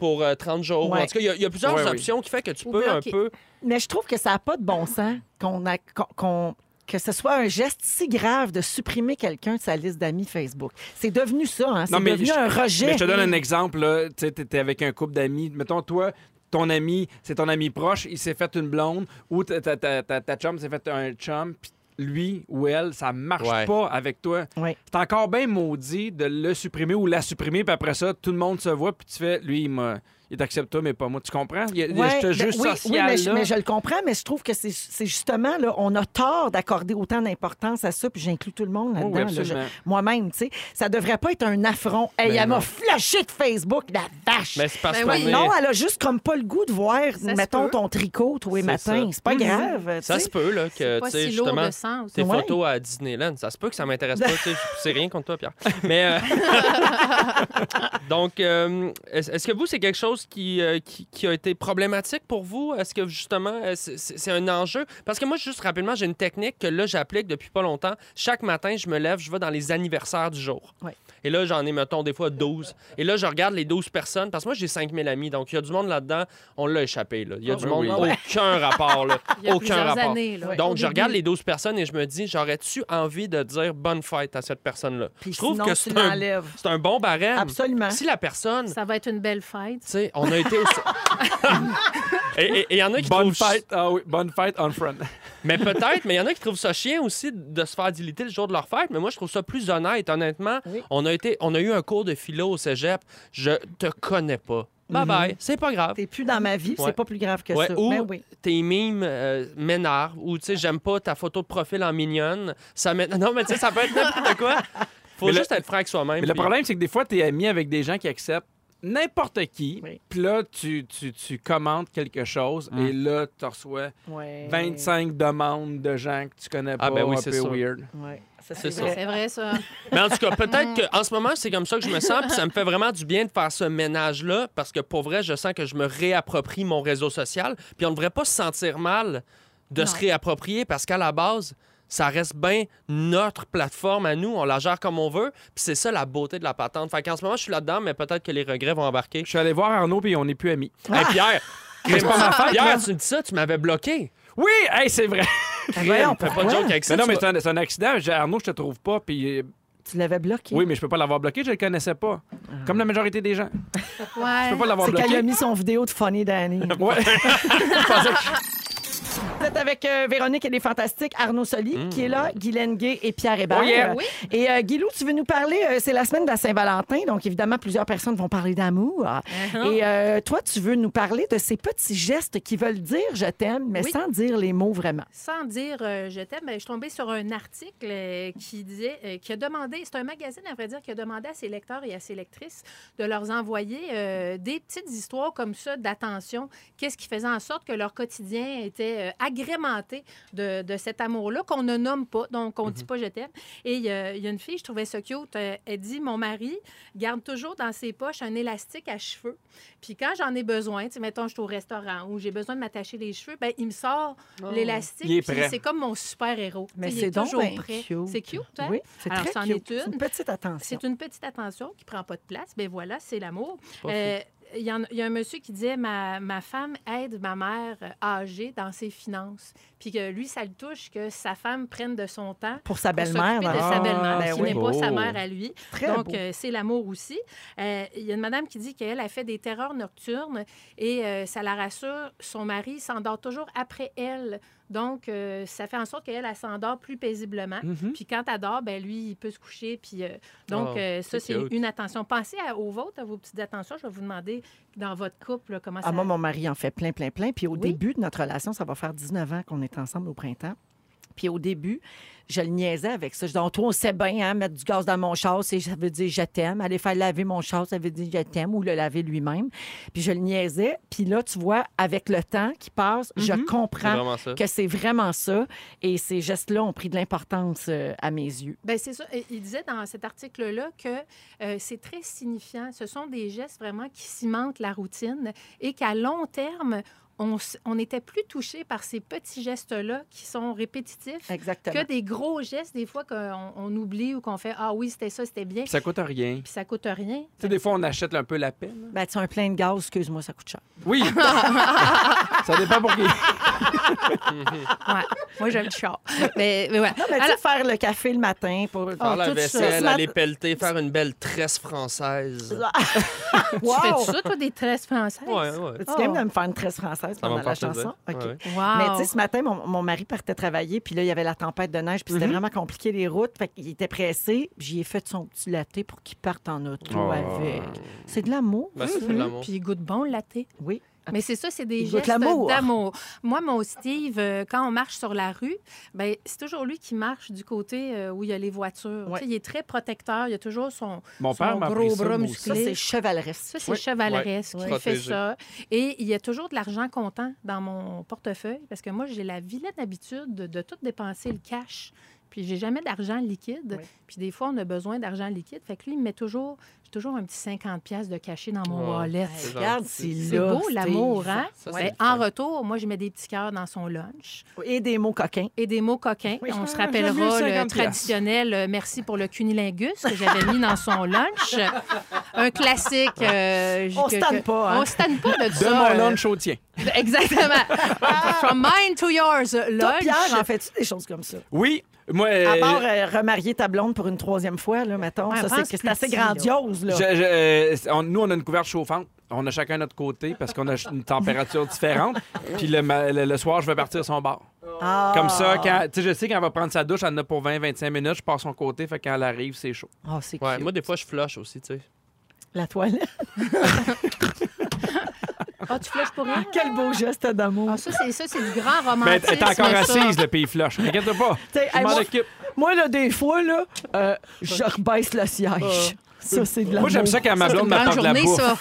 pour euh, 30 jours. Ouais. En tout cas, il y a- il y, a plusieurs Ouais, oui. options qui fait que tu peux un peu... Mais je trouve que ça n'a pas de bon sens qu'on a, qu'on- que ce soit un geste si grave de supprimer quelqu'un de sa liste d'amis Facebook. C'est devenu ça, hein? c'est Non, mais devenu je- un rejet. Mais je te donne un exemple. Tu sais, t'étais avec un couple d'amis. Mettons, toi, ton ami, c'est ton ami proche, il s'est fait une blonde, ou ta, ta, ta, ta- ta chum s'est fait un chum, puis lui ou elle, ça marche Ouais. pas avec toi. Oui. C'est encore bien maudit de le supprimer ou la supprimer, puis après ça, tout le monde se voit, puis tu fais, lui, il m'a. Il t'accepte toi, mais pas moi. Tu comprends? Il y a, Ouais, ben jeu oui, oui, social mais, je, mais je le comprends, mais je trouve que c'est justement, là, on a tort d'accorder autant d'importance à ça, puis j'inclus tout le monde Oh, là-dedans. oui, là. Je- absolument. Moi-même, tu sais. Ça devrait pas être un affront. Hey, Ben elle m'a flashé de Facebook, la vache! Mais c'est parce Ben oui. non, elle a juste comme pas le goût de voir, mettons, ton tricot tous les C'est matins. C'est pas Mhm. grave. Ça se peut, là, que, tu sais, si justement... Tes Ouais. photos à Disneyland. Ça se peut que ça m'intéresse pas. tu sais, C'est rien contre toi, Pierre. Mais euh, donc, euh, est-ce est-ce que vous, c'est quelque chose qui, euh, qui, qui a été problématique pour vous? Est-ce que justement, euh, c'est un enjeu? Parce que moi, juste rapidement, j'ai une technique que là, j'applique depuis pas longtemps. Chaque matin, je me lève, je vais dans les anniversaires du jour. Ouais. Et là, j'en ai, mettons, des fois 12. Et là, je regarde les 12 personnes, parce que moi, j'ai 5000 amis. Donc, il y a du monde là-dedans. On l'a échappé. Là. Il y a Ah du oui, monde, oui. aucun rapport. Là. Il y a aucun rapport. années. Là, Donc, au je regarde les 12 personnes et je me dis, j'aurais-tu envie de dire bonne fête à cette personne-là? Puis Je trouve sinon, que tu c'est un, l'enlèves. c'est un bon barème. Absolument. Si la personne, tu Ça va être une belle fête. sais, on a été et il y en a qui Bonne trouvent... fête. Ah oui, bonne fête on front. Mais peut-être, mais il y en a qui trouvent ça chien aussi de se faire diliter le jour de leur fête. Mais moi, je trouve ça plus honnête, honnêtement. Oui. On, a été, on a eu un cours de philo au cégep. Je te connais pas. Bye bye. C'est pas grave. T'es plus dans ma vie, Ouais. c'est pas plus grave que Ouais, ça. ou oui. tes mimes euh, m'énervent ou tu sais j'aime pas ta photo de profil en mignonne ça non mais tu sais ça peut être n'importe quoi faut Mais le- juste être franc avec soi-même Mais le problème, c'est que des fois, tu es ami avec des gens qui acceptent n'importe qui. Oui. Puis là, tu, tu, tu commentes quelque chose et là, tu reçois Ouais. 25 demandes de gens que tu connais pas, Ah, ben oui, un c'est weird. Ouais. C'est vrai. C'est vrai, ça. mais en tout cas peut-être qu'en ce moment c'est comme ça que je me sens puis ça me fait vraiment du bien de faire ce ménage là parce que pour vrai je sens que je me réapproprie mon réseau social puis on ne devrait pas se sentir mal de se réapproprier parce qu'à la base ça reste bien notre plateforme à nous. On la gère comme on veut. Puis c'est ça la beauté de la patente. Fait qu'en ce moment, je suis là-dedans, mais peut-être que les regrets vont embarquer. Je suis allé voir Arnaud puis on n'est plus amis. Hey, Pierre! Mais c'est pas ma fête, Pierre, tu me dis ça, tu m'avais bloqué. Oui, hey, c'est vrai. Ah, voyons, Fais pas de pourquoi? joke avec ça. Mais non, mais c'est un, c'est un accident. J'ai- Arnaud, je te trouve pas. Puis, euh, tu l'avais bloqué? Oui, mais je peux pas l'avoir bloqué, je le connaissais pas. Comme la majorité des gens. Je Ouais. peux pas l'avoir C'est qu'elle a bloqué. mis son vidéo de Funny Danny. Ouais. Vous êtes avec euh, Véronique et les Fantastiques, Arnaud Soli, qui est là, Guylaine Gay et Pierre Hébert. Oh yeah. Oui. Et euh, Guilou, tu veux nous parler, euh, c'est la semaine de la Saint-Valentin, donc évidemment, plusieurs personnes vont parler d'amour. Uh-huh. Et euh, toi, tu veux nous parler de ces petits gestes qui veulent dire je t'aime, mais Oui. sans dire les mots vraiment. Sans dire euh, je t'aime, ben, je suis tombée sur un article euh, qui disait, euh, qui a demandé, c'est un magazine à vrai dire, qui a demandé à ses lecteurs et à ses lectrices de leur envoyer euh, des petites histoires comme ça d'attention. Qu'est-ce qui faisait en sorte que leur quotidien était euh, agrémenté de, de cet amour-là qu'on ne nomme pas, donc on ne dit pas je t'aime. Et il y, a il y a une fille, je trouvais ça cute, euh, elle dit Mon mari garde toujours dans ses poches un élastique à cheveux. Puis quand j'en ai besoin, tu sais, mettons, je suis au restaurant ou j'ai besoin de m'attacher les cheveux, ben il me sort l'élastique. Il est puis prêt. C'est comme mon super-héros. Mais c'est est donc toujours prêt. cute. C'est cute, hein? Oui, c'est Alors, très c'en cute. est une. C'est une petite attention. C'est une petite attention qui prend pas de place. Ben voilà, c'est l'amour. Pas fou. Euh, Il y, a un monsieur qui disait ma, ma femme aide ma mère euh, âgée dans ses finances. Puis que lui, ça le touche que sa femme prenne de son temps Pour sa belle-mère. de sa Ah, belle-mère, ben qui oui. n'est pas sa mère à lui. Très Donc, euh, c'est l'amour aussi. Euh, Il y a une madame qui dit qu'elle a fait des terreurs nocturnes et euh, ça la rassure. Son mari s'endort toujours après elle. Donc, euh, ça fait en sorte qu'elle, elle s'endort plus paisiblement. Mhm. Puis quand elle dort, ben lui, il peut se coucher. Puis, euh, donc, Oh, euh, ça, c'est une attention. Pensez à, aux vôtres, à vos petites attentions. Je vais vous demander dans votre couple là, comment Ah, ça... moi, mon mari en fait plein, plein, plein. Puis au Oui. début de notre relation, ça va faire 19 ans qu'on est ensemble au printemps. Puis au début, je le niaisais avec ça. Je disais, toi, on sait bien, hein, mettre du gaz dans mon char, c'est- ça veut dire je t'aime. Aller faire laver mon char, ça veut dire je t'aime ou le laver lui-même. Puis je le niaisais. Puis là, tu vois, avec le temps qui passe, je Mhm. Comprends que c'est vraiment ça. Et ces gestes-là ont pris de l'importance euh, à mes yeux. Ben c'est ça. Il disait dans cet article-là que euh, c'est très signifiant. Ce sont des gestes vraiment qui cimentent la routine et qu'à long terme, on, était plus touché par ces petits gestes-là qui sont répétitifs Exactement. que des gros gestes, des fois qu'on on oublie ou qu'on fait Ah oui, c'était ça, c'était bien, Puis ça coûte rien. puis ça coûte rien. Tu sais, des fois, on achète un peu la peine. Ben, tu as un plein de gaz, excuse-moi, ça coûte cher. Oui. ça dépend pour qui. Ouais. Moi, j'aime le char. mais, mais ouais. Non, mais tu sais, Alors- faire le café le matin pour. Ah, Faire la tout ça. vaisselle, aller pelleter, faire une belle tresse française. Wow! Tu fais ça, toi, des tresses françaises? Ouais, ouais. Tu Oh. de me faire une tresse française? Va pendant la chanson? Ouais. Wow. Mais tu sais, ce matin, mon, mon mari partait travailler, puis là, il y avait la tempête de neige, puis c'était Mhm. vraiment compliqué les routes. Fait qu'il était pressé. J'y ai fait son petit latte pour qu'il parte en auto Oh. avec. C'est de l'amour. Ben, Mhm. l'amour. Puis il goûte bon, le latte. Oui. Mais c'est ça, c'est des gestes d'amour. Moi, mon Steve, euh, quand on marche sur la rue, ben c'est toujours lui qui marche du côté euh, où il y a les voitures. Ouais. Tu sais, Il est très protecteur. Il a toujours son, Mon son père m'a gros bras aussi. Ça, musclé. c'est chevaleresque. Ça, c'est Oui. chevaleresque Ouais. qui fait ça. Et il y a toujours de l'argent comptant dans mon portefeuille parce que moi, j'ai la vilaine habitude de, de tout dépenser le cash. Puis j'ai jamais d'argent liquide. Oui. Puis des fois, on a besoin d'argent liquide. Fait que lui, il me met toujours, j'ai toujours un petit 50 pièces de caché dans mon Oh. wallet. C'est Regarde, c'est beau, l'amour, hein? Ça, en retour, moi, je mets des petits cœurs dans son lunch Et des mots coquins. et des mots coquins. Oui. On se Ah, rappellera le 50 traditionnel euh, merci pour le cunilingus que j'avais mis dans son lunch. Un classique. euh, On que- se tanne que- pas, hein? On se tanne pas de De ça. mon euh, lunch au tien. Exactement. From mine to yours. Toi, Lunch. Pierre, en fais-tu des choses comme ça? Oui. Moi, À euh, part euh, remarier ta blonde pour une troisième fois, là, mettons. Ouais, ça, c'est que c'est plus assez petit, là. grandiose, là. je- je- euh, on- nous, on a une couverte chauffante. On a chacun notre côté parce qu'on a une température différente. Puis le, ma- le- le soir, je vais partir son bar. Ah. Comme ça, quand, tu sais, je sais qu'elle va prendre sa douche, elle en a pour 20-25 minutes, je pars son côté, fait que quand elle arrive, c'est chaud. Ah, c'est Ouais, cute. moi, des fois, je flush aussi, tu sais. La toilette. Ah, tu flushes pour rien? Quel beau geste d'amour. Ah, ça, c'est ça, c'est du grand Mais romantisme. elle est encore assise, le pays flush. Inquiète pas. Je hey, m'en moi, occupe. moi, là, des fois, là, euh, je rebaisse le siège. Ça, c'est de l'amour. Moi, j'aime ça quand ma blonde m'apporte de la bouffe. ça.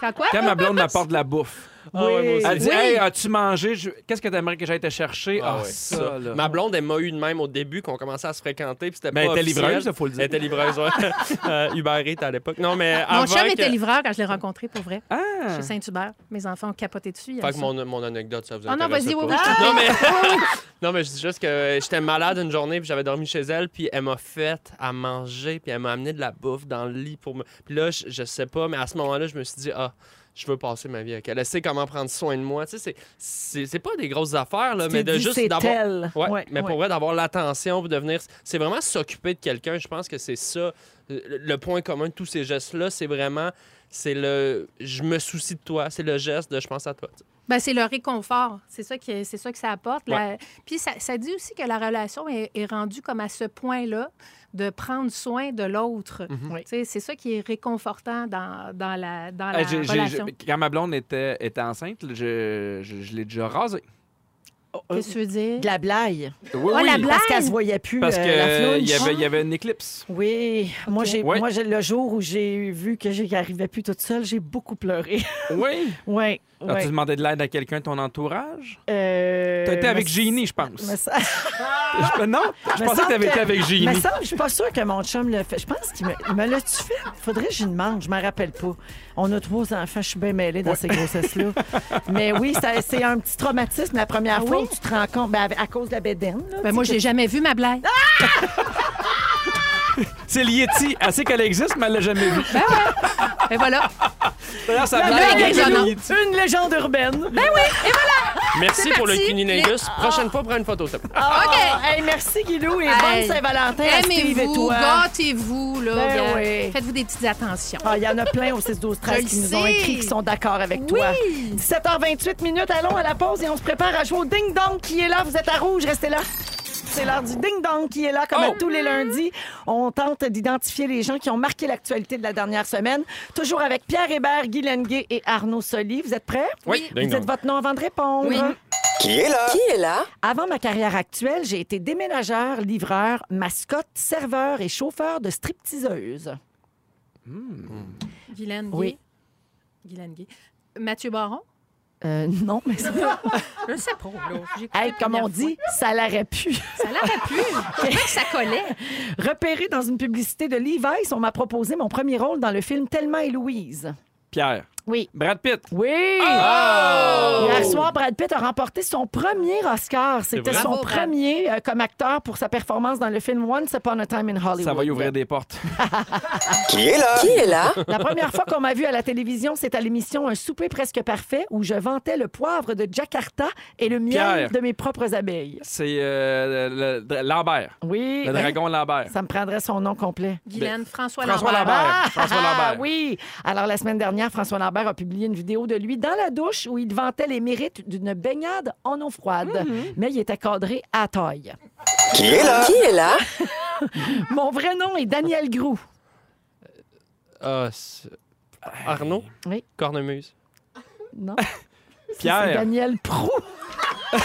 Quand quoi? Quand ma blonde m'apporte de la bouffe. Ah ouais, moi aussi. Elle dit Oui. Hey, as-tu mangé? Je- Qu'est-ce que t'aimerais que j'aille te chercher? Ah Ah, ouais, ça, ça. là. Ma blonde, elle m'a eu de même au début, qu'on commençait à se fréquenter, puis c'était Ben, pas elle était officiel. livreuse, il faut le dire. Elle était livreuse, ouais. Euh, Uber Eats à l'époque. Non, mais Mon avant chum que... était livreur quand je l'ai rencontré, pour vrai, Ah! chez Saint-Hubert. Mes enfants ont capoté dessus. ils Fait aiment que ça. mon, mon anecdote, ça vous Ah non, intéresse vas-y, pas. oui, oui, je non, mais... non, mais je dis juste que j'étais malade une journée, puis j'avais dormi chez elle, puis elle m'a fait à manger, puis elle m'a amené de la bouffe dans le lit pour me... Puis là, je, je sais pas, mais à ce moment-là, je me suis dit, ah, je veux passer ma vie avec elle. Elle sait comment prendre soin de moi. Tu sais, c'est- pas des grosses affaires, là, mais de juste d'avoir. Ouais, Ouais, mais pour vrai, d'avoir l'attention, de venir. C'est vraiment s'occuper de quelqu'un. Je pense que c'est ça. Le le point commun de tous ces gestes-là, c'est vraiment. C'est le. Je me soucie de toi. C'est le geste de je pense à toi. tu sais. Ben, c'est le réconfort. C'est ça, qui, c'est ça que ça apporte. La- Puis ça, ça dit aussi que la relation est, est rendue comme à ce point-là de prendre soin de l'autre. Oui. Sais, C'est ça qui est réconfortant dans, dans la, dans la j'ai- relation. j'ai- quand ma blonde était, était enceinte, je, je, je l'ai déjà rasé. Qu'est-ce que tu veux dire? De la blague. Oui, Oh, la blague! Parce qu'elle se voyait plus, Parce euh, qu'il flouche. y, avait, il y avait une éclipse. Oui, moi, j'ai, Ouais. moi j'ai, le jour où j'ai vu que j'arrivais plus toute seule, j'ai beaucoup pleuré. Oui? oui, As-tu oui. demandé de l'aide à quelqu'un de ton entourage? Euh, T'as été avec Génie, je pense. Je- non, je me pensais que t'avais été avec Mais Génie. ça, je suis pas sûre que mon chum le fait. Je pense qu'il me, l'a-tu fait? Faudrait que j'y demande, je m'en rappelle pas. On a trois enfants, je suis bien mêlée dans ces grossesses-là. Mais oui, ça- c'est un petit traumatisme la première Ah fois oui? où tu te rends compte, ben, à cause de la bédaine. là, Ben, moi, tu je sais, l'ai jamais vu, ma blague. C'est Lieti. Elle sait qu'elle existe, mais elle l'a jamais vue. Et voilà. D'ailleurs, est étonnante. Lieti. Une légende urbaine. Ben Merci C'est pour le cunilingus. Prochaine fois, prends une photo. s'il te plaît. Ah, OK. hey, merci, Guilou, et Hey. bonne Saint-Valentin et Aimez-vous, gâtez-vous, là. Ben oui. Faites-vous des petites attentions. Ah, Il y en a plein au 6 12 13 Je qui le nous ont écrit qui sont d'accord avec Oui. toi. 17h28 minutes, allons à la pause et on se prépare à jouer au Ding Dong qui est là. Vous êtes à rouge, restez là. C'est l'heure du Ding Dong qui est là, comme à Oh! tous les lundis. On tente d'identifier les gens qui ont marqué l'actualité de la dernière semaine. Toujours avec Pierre Hébert, Guy Lenguet et Arnaud Soli. Vous êtes prêts? Oui. Vous dites votre nom avant de répondre. Oui. Qui est là? Qui est là? Avant ma carrière actuelle, j'ai été déménageur, livreur, mascotte, serveur et chauffeur de stripteaseuse. Guylaine Gay. Oui. Guylaine Gay. Mathieu Baron? Euh, non, mais ça, Je sais pas, là. Hey, comme on dit, ça l'aurait pu. Ça l'aurait pu. Que ça collait? Repéré dans une publicité de Levi's, on m'a proposé mon premier rôle dans le film Thelma et Louise. Pierre. Oui. Brad Pitt. Oui! Oh! Hier soir, Brad Pitt a remporté son premier Oscar. C'était son Bravo, premier euh, comme acteur pour sa performance dans le film Once Upon a Time in Hollywood. Ça va y ouvrir des portes. Qui est là? Qui est là? La première fois qu'on m'a vu à la télévision, c'est à l'émission Un souper presque parfait où je vantais le poivre de Jakarta et le miel Pierre. de mes propres abeilles. C'est euh, le- le- Lambert. Oui. Le dragon Lambert. Ça me prendrait son nom complet. Guylaine, François, François Lambert. Lambert. François Ah, Lambert. oui. Alors, la semaine dernière, François Lambert a publié une vidéo de lui dans la douche où il vantait les mérites d'une baignade en eau froide. Mm-hmm. Mais il était cadré à taille. Qui est là? Qui est là? Mon vrai nom est Daniel Grou. Ah, c'est- Arnaud? Oui. Cornemuse? Non? Pierre? C'est Daniel Prou.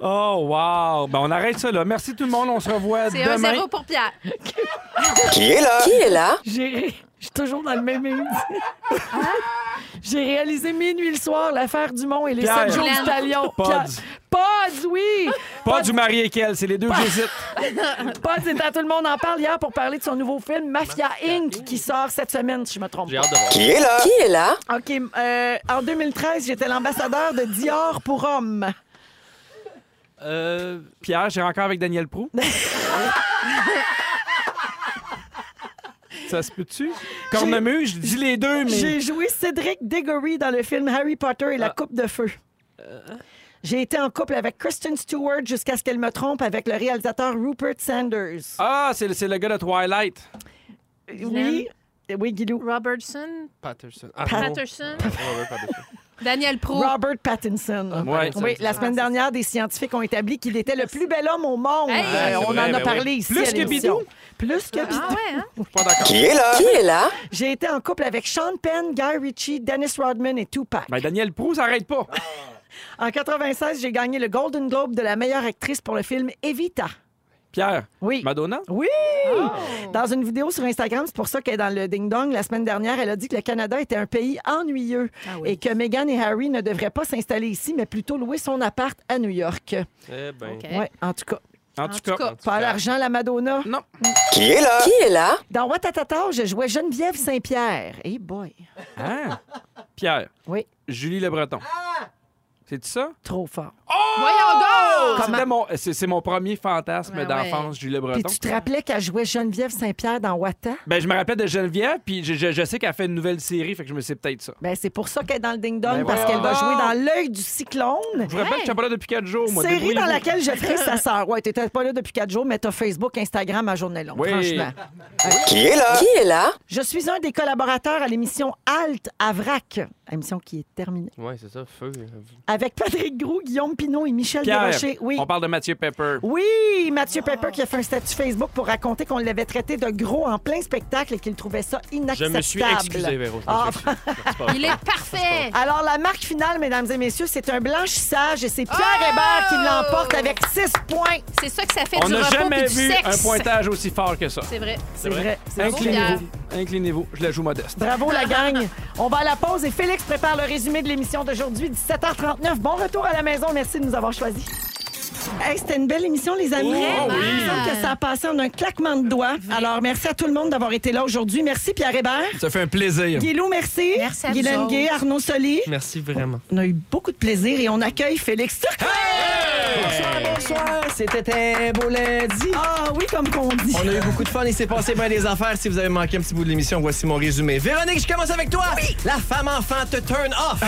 Oh, wow. Ben, on arrête ça là. Merci tout le monde. On se revoit C'est un demain. zéro pour Pierre. Qui est là? Qui est là? J'ai ré- Je suis toujours dans le même. J'ai réalisé Minuit le soir, l'affaire du Mont et les Pierre. sept jours du talion. Pods. Pierre- Pods, oui! Pas du mari et quel, c'est les deux que j'hésite. Pods, c'est à tout le monde en parle hier pour parler de son nouveau film Mafia Inc. qui sort cette semaine, si je me trompe J'ai pas. hâte de voir. Qui est là? Qui est là? OK. euh, en 2013, j'étais l'ambassadeur de Dior pour hommes. Euh, Pierre, j'ai encore avec Daniel Prou. Ça se peut-tu? Cornemuse, je dis les deux, mais. J'ai joué Cédric Diggory dans le film Harry Potter et la Coupe de Feu. J'ai été en couple avec Kristen Stewart jusqu'à ce qu'elle me trompe avec le réalisateur Rupert Sanders. Ah, c'est le, c'est le gars de Twilight. Oui. Oui, Guilou. Robertson, Patterson. Arnaud. Patterson, Robert Patterson. Daniel Pro. Robert Pattinson. Ouais. Oui, la semaine dernière, des scientifiques ont établi qu'il était le plus bel homme au monde. Hey! Euh, C'est on vrai, en a ben parlé ici. Plus à que. Bidou? Plus que Bidou. Ah ouais, hein? Pas d'accord. Qui est là? Qui est là? J'ai été en couple avec Sean Penn, Guy Ritchie, Dennis Rodman et Tupac. Ben, Daniel Prou, ça arrête pas. En 96, j'ai gagné le Golden Globe de la meilleure actrice pour le film Evita. Pierre, Oui. Madonna? Oui! Dans une vidéo sur Instagram, c'est pour ça qu'elle est dans le Ding Dong la semaine dernière, elle a dit que le Canada était un pays ennuyeux Ah oui. et que Meghan et Harry ne devraient pas s'installer ici, mais plutôt louer son appart à New York. Eh ben. OK. Ouais, en tout cas. En, En tout tout cas. cas. Pas l'argent, la Madonna? Non. Qui est là? Qui est là? Dans Watatata, je jouais Geneviève Saint-Pierre. Hey boy. Hein? Pierre, Oui. Julie Le Breton. C'est ça? Trop fort. Voyons donc! C'était mon- C'est mon premier fantasme Ouais, d'enfance, Julie Puis Breton. tu te rappelais qu'elle jouait Geneviève Saint-Pierre dans Wata? Ben, je me rappelle de Geneviève, puis je, je- je sais qu'elle fait une nouvelle série, fait que je me sais peut-être ça. Ben, c'est pour ça qu'elle est dans le ding-dong, Ben parce qu'elle va jouer dans l'œil du cyclone. Je vous rappelle que je suis pas là depuis quatre jours, moi. Série dans laquelle je ferai sa sœur. Ouais, t'étais pas là depuis quatre jours, mais t'as Facebook, Instagram à journée longue, Oui. franchement. Qui est là? Qui est là? Je suis un des collaborateurs à l'émission Alt à Vrac, émission qui est terminée. Ouais, c'est ça, feu. Avec Patrick Groux, Guillaume Pinot et Michel Pierre, Desrochers. Oui. on parle de Mathieu Pepper. Oui, Mathieu Pepper qui a fait un statut Facebook pour raconter qu'on l'avait traité de gros en plein spectacle et qu'il trouvait ça Je inacceptable. me suis excusé, Véro. je me suis Ah, excusé. Pas Il est parfait! Alors, la marque finale, mesdames et messieurs, c'est un blanchissage et c'est Pierre Oh! Hébert qui l'emporte avec 6 points. C'est ça que ça fait On du n'a repos jamais puis du vu sexe. un pointage aussi fort que ça. C'est vrai. C'est vrai. c'est vrai. Inclinez-vous. Inclinez-vous. Je la joue modeste. Bravo, la gang. On va à la pause et Félix prépare le résumé de l'émission d'aujourd'hui, 17h39. Bon retour à la maison. Merci de nous avoir choisis. Hey, C'était une belle émission, les amis. Vraiment. Il me semble que ça a passé en un claquement de doigts. Alors, merci à tout le monde d'avoir été là aujourd'hui. Merci, Pierre Hébert. Ça fait un plaisir. Guilou, merci. Merci à Guylaine vous Gay, Arnaud Soli. Merci vraiment. On a eu beaucoup de plaisir et on accueille Félix Turcotte. Bonsoir, bonsoir. C'était un beau lundi. Ah oui, comme qu'on dit. On a eu beaucoup de fun. Il s'est passé bien des affaires. Si vous avez manqué un petit bout de l'émission, voici mon résumé. Véronique, je commence avec toi. La femme enfant te turn off.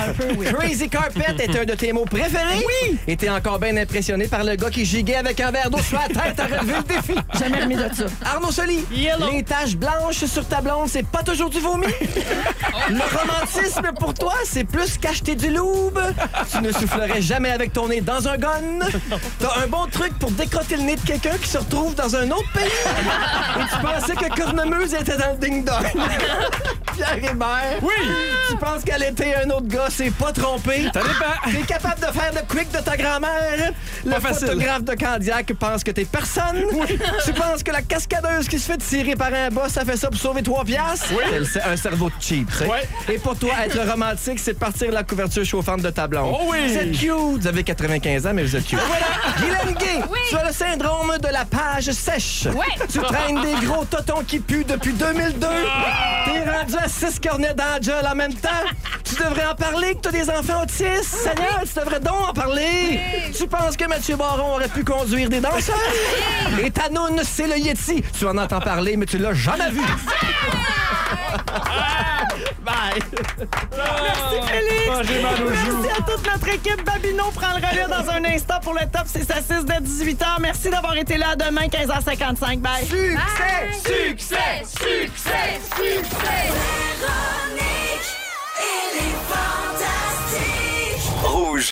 Crazy Carpet est un de tes mots préférés. Oui. Et t'es encore bien impressionné par le gars qui giguait avec un verre d'eau sur la tête à relever le défi. Jamais remis de ça. Arnaud Soli, les taches blanches sur ta blonde, c'est pas toujours du vomi? Le romantisme pour toi, c'est plus qu'acheter du loup. Tu ne soufflerais jamais avec ton nez dans un gun. T'as un bon truc pour décrotter le nez de quelqu'un qui se retrouve dans un autre pays. Et tu pensais que Cornemuse était dans le ding-dong. Pierre Hébert. Oui. Tu penses qu'elle était un autre gars, c'est pas trompé. Ça dépend. T'es capable de faire le quick de ta grand-mère. Le Pas facile. photographe de Candiac pense que t'es personne. Tu penses que la cascadeuse qui se fait tirer par un boss, ça fait ça pour sauver 3 piastres? Oui. C'est un cerveau de cheap, tu sais. Ouais. Et pour toi, être romantique, c'est de partir la couverture chauffante de ta blonde. Oh oui. Vous êtes cute. Vous avez 95 ans, mais vous êtes cute. Voilà. Guylaine Gay, tu as le syndrome de la page sèche. Ouais. Tu traînes des gros totons qui puent depuis 2002. T'es rendu à 6 cornets gueule en même temps. Tu devrais en parler que t'as des enfants autistes. Seigneur, tu devrais donc en parler. Tu penses que Mathieu Baron aurait pu conduire des danseurs? Et ta noune, c'est le Yeti. Tu en entends parler, mais tu l'as jamais vu. Bye. Félix. Ah, j'ai mal aux joues. Merci à toute notre équipe. Babino prend le relais dans un instant pour le top 6 à 6 de 18h. Merci d'avoir été là. Demain, 15h55. Bye. Succès! Succès! Succès! Succès! Rouge.